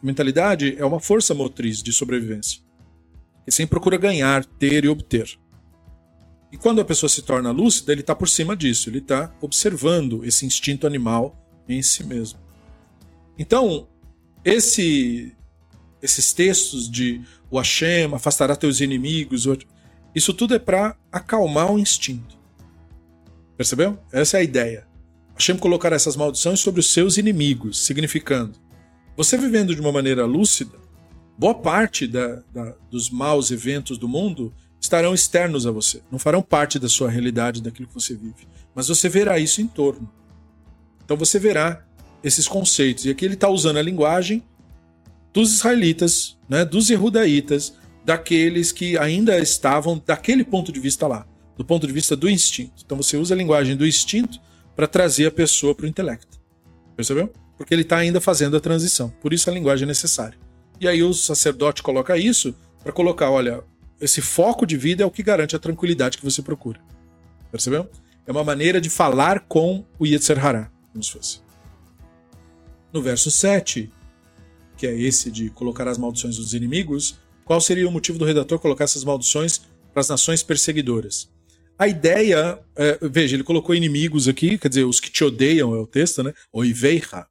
A mentalidade é uma força motriz de sobrevivência. Que sempre procura ganhar, ter e obter. E quando a pessoa se torna lúcida, ele está por cima disso, ele está observando esse instinto animal em si mesmo. Então, esse, esses textos de o Hashem afastará teus inimigos, isso tudo é para acalmar o instinto. Percebeu? Essa é a ideia. Hashem colocar essas maldições sobre os seus inimigos, significando: você vivendo de uma maneira lúcida, boa parte da, da, dos maus eventos do mundo estarão externos a você, não farão parte da sua realidade, daquilo que você vive. Mas você verá isso em torno. Então você verá esses conceitos. E aqui ele está usando a linguagem dos israelitas, né, dos erudaitas, daqueles que ainda estavam daquele ponto de vista lá, do ponto de vista do instinto. Então você usa a linguagem do instinto para trazer a pessoa para o intelecto. Percebeu? Porque ele está ainda fazendo a transição. Por isso a linguagem é necessária. E aí o sacerdote coloca isso para colocar, olha, esse foco de vida é o que garante a tranquilidade que você procura. Percebeu? É uma maneira de falar com o Yetzer Hará, como se fosse. No verso 7, que é esse de colocar as maldições dos inimigos, qual seria o motivo do redator colocar essas maldições para as nações perseguidoras? A ideia, é, veja, ele colocou inimigos aqui, quer dizer, os que te odeiam é o texto, né? Oiveiha.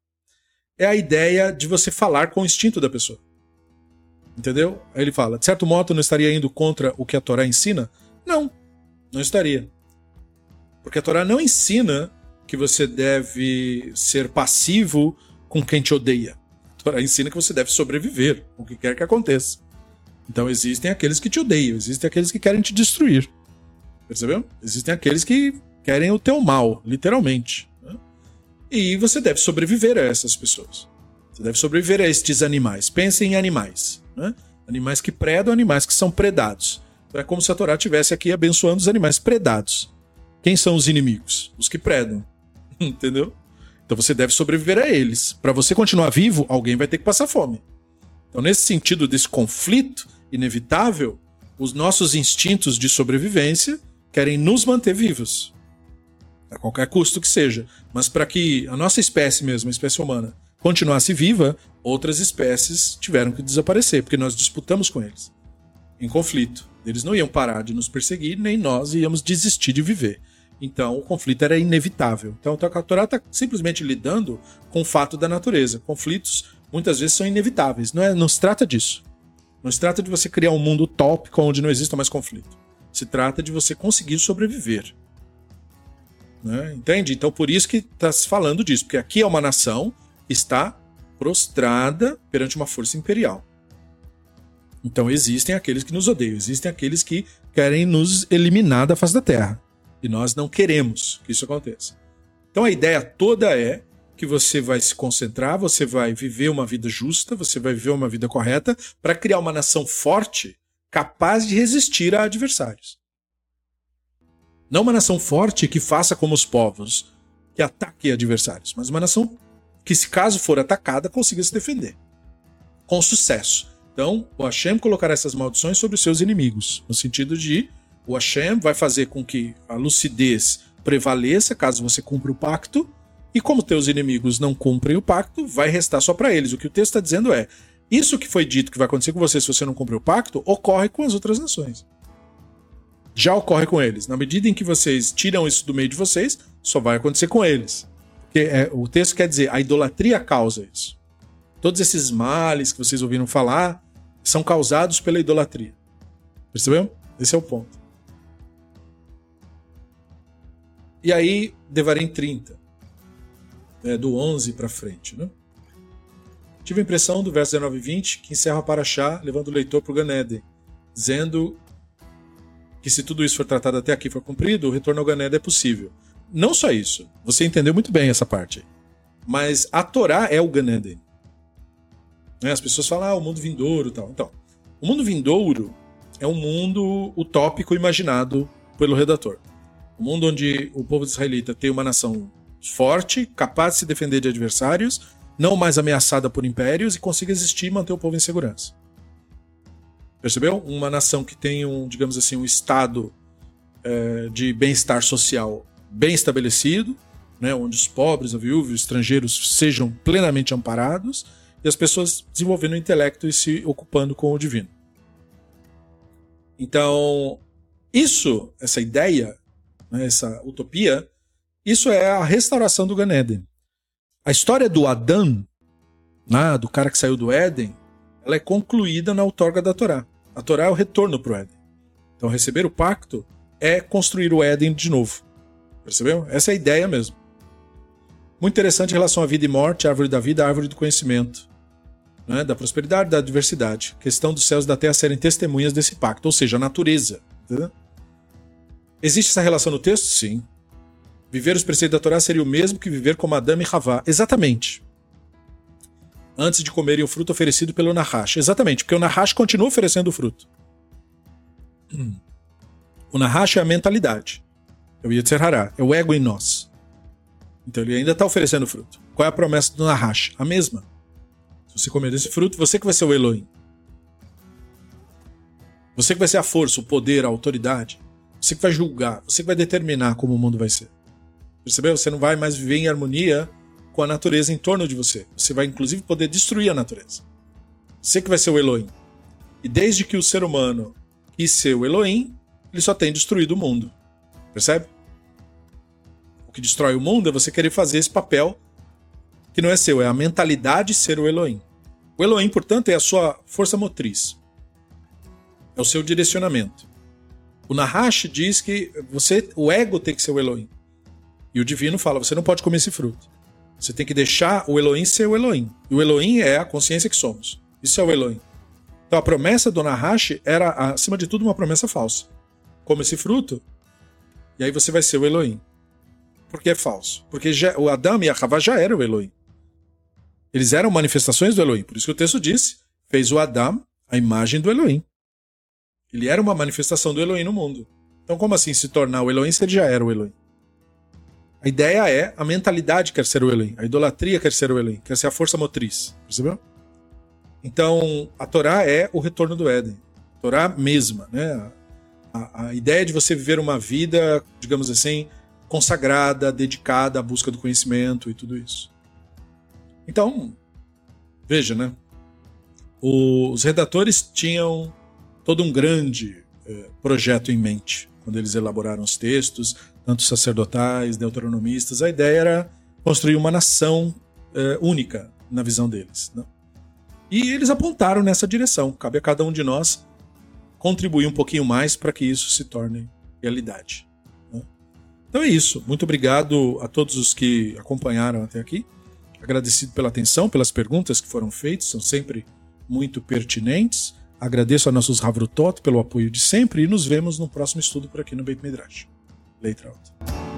É a ideia de você falar com o instinto da pessoa. Entendeu? Aí ele fala: de certo modo, não estaria indo contra o que a Torá ensina? Não, não estaria. Porque a Torá não ensina que você deve ser passivo com quem te odeia. A Torá ensina que você deve sobreviver, o que quer que aconteça. Então existem aqueles que te odeiam, existem aqueles que querem te destruir. Percebeu? Existem aqueles que querem o teu mal, literalmente. Né? E você deve sobreviver a essas pessoas. Você deve sobreviver a estes animais. Pense em animais. Né? Animais que predam, animais que são predados. Então é como se a Torá estivesse aqui abençoando os animais predados. Quem são os inimigos? Os que predam. Entendeu? Então você deve sobreviver a eles. Para você continuar vivo, alguém vai ter que passar fome. Então, nesse sentido desse conflito inevitável, os nossos instintos de sobrevivência querem nos manter vivos. A qualquer custo que seja. Mas para que a nossa espécie mesmo, a espécie humana, continuasse viva, outras espécies tiveram que desaparecer, porque nós disputamos com eles em conflito. Eles não iam parar de nos perseguir, nem nós íamos desistir de viver. Então o conflito era inevitável. Então a Torá está simplesmente lidando com o fato da natureza. Conflitos muitas vezes são inevitáveis. Não, é, não se trata disso. Não se trata de você criar um mundo utópico onde não exista mais conflito. Se trata de você conseguir sobreviver. Né? Entende? Então por isso que está se falando disso. Porque aqui é uma nação está prostrada perante uma força imperial. Então existem aqueles que nos odeiam, existem aqueles que querem nos eliminar da face da Terra. E nós não queremos que isso aconteça. Então a ideia toda é que você vai se concentrar, você vai viver uma vida justa, você vai viver uma vida correta para criar uma nação forte, capaz de resistir a adversários. Não uma nação forte que faça como os povos, que ataque adversários, mas uma nação que, se caso for atacada, consiga se defender. Com sucesso. Então, o Hashem colocará essas maldições sobre os seus inimigos, no sentido de o Hashem vai fazer com que a lucidez prevaleça caso você cumpra o pacto, e como teus inimigos não cumprem o pacto, vai restar só para eles. O que o texto está dizendo é: isso que foi dito que vai acontecer com você se você não cumprir o pacto, ocorre com as outras nações. Já ocorre com eles. Na medida em que vocês tiram isso do meio de vocês, só vai acontecer com eles. É, o texto quer dizer, a idolatria causa isso. Todos esses males que vocês ouviram falar são causados pela idolatria. Percebeu? Esse é o ponto. E aí, Devarim 30, é, do 11 para frente. Né? Tive a impressão do verso 19 e 20 que encerra para Chá, levando o leitor para o Ganeden, dizendo que se tudo isso for tratado até aqui for cumprido, o retorno ao Ganeden é possível. Não só isso, você entendeu muito bem essa parte. Mas a Torá é o Ganeden. Né? As pessoas falam, ah, o mundo vindouro tal. Então, o mundo vindouro é um mundo utópico imaginado pelo redator. Um mundo onde o povo israelita tem uma nação forte, capaz de se defender de adversários, não mais ameaçada por impérios e consiga existir e manter o povo em segurança. Percebeu? Uma nação que tem um, digamos assim, um estado é, de bem-estar social bem estabelecido, né, onde os pobres, os viúvos, os estrangeiros sejam plenamente amparados e as pessoas desenvolvendo o intelecto e se ocupando com o divino. Então, isso, essa ideia, né, essa utopia, isso é a restauração do Gan Eden. A história do Adão, né, do cara que saiu do Éden, ela é concluída na outorga da Torá. A Torá é o retorno para o Éden. Então, receber o pacto é construir o Éden de novo. Percebeu? Essa é a ideia mesmo. Muito interessante em relação à vida e morte, árvore da vida, árvore do conhecimento, né? da prosperidade, da diversidade. questão dos céus e da terra serem testemunhas desse pacto, ou seja, a natureza. Entendeu? Existe essa relação no texto? Sim. Viver os preceitos da Torá seria o mesmo que viver como Adão e Havá. Exatamente. Antes de comerem o fruto oferecido pelo Nahash. Exatamente, porque o Nahash continua oferecendo o fruto. O Nahash é a mentalidade. É o Yetzer Hará, é o ego em nós. Então ele ainda está oferecendo fruto. Qual é a promessa do Nahash? A mesma. Se você comer desse fruto, você que vai ser o Elohim. Você que vai ser a força, o poder, a autoridade. Você que vai julgar, você que vai determinar como o mundo vai ser. Percebeu? Você não vai mais viver em harmonia com a natureza em torno de você. Você vai inclusive poder destruir a natureza. Você que vai ser o Elohim. E desde que o ser humano quis ser o Elohim, ele só tem destruído o mundo. Percebe? O que destrói o mundo é você querer fazer esse papel que não é seu, é a mentalidade ser o Elohim. O Elohim, portanto, é a sua força motriz. É o seu direcionamento. O Nahash diz que você, o ego tem que ser o Elohim. E o divino fala: você não pode comer esse fruto. Você tem que deixar o Elohim ser o Elohim. E o Elohim é a consciência que somos. Isso é o Elohim. Então a promessa do Nahash era, acima de tudo, uma promessa falsa. Come esse fruto, e aí você vai ser o Elohim. Porque é falso. Porque já, o Adão e a Havá já eram o Elohim. Eles eram manifestações do Elohim. Por isso que o texto diz: fez o Adão a imagem do Elohim. Ele era uma manifestação do Elohim no mundo. Então, como assim se tornar o Elohim se ele já era o Elohim? A ideia é a mentalidade quer ser o Elohim, a idolatria quer ser o Elohim, quer ser a força motriz. Percebeu? Então, a Torá é o retorno do Éden. A Torá mesma, né? A, a ideia de você viver uma vida, digamos assim, consagrada, dedicada à busca do conhecimento e tudo isso. Então, veja, né? Os redatores tinham todo um grande eh, projeto em mente quando eles elaboraram os textos, tanto sacerdotais, deuteronomistas. A ideia era construir uma nação eh, única na visão deles. Né? E eles apontaram nessa direção. Cabe a cada um de nós contribuir um pouquinho mais para que isso se torne realidade. Né? Então é isso. Muito obrigado a todos os que acompanharam até aqui. Agradecido pela atenção, pelas perguntas que foram feitas, são sempre muito pertinentes. Agradeço a nossos Havrutot pelo apoio de sempre e nos vemos no próximo estudo por aqui no Beit Midrash. Leitra alta.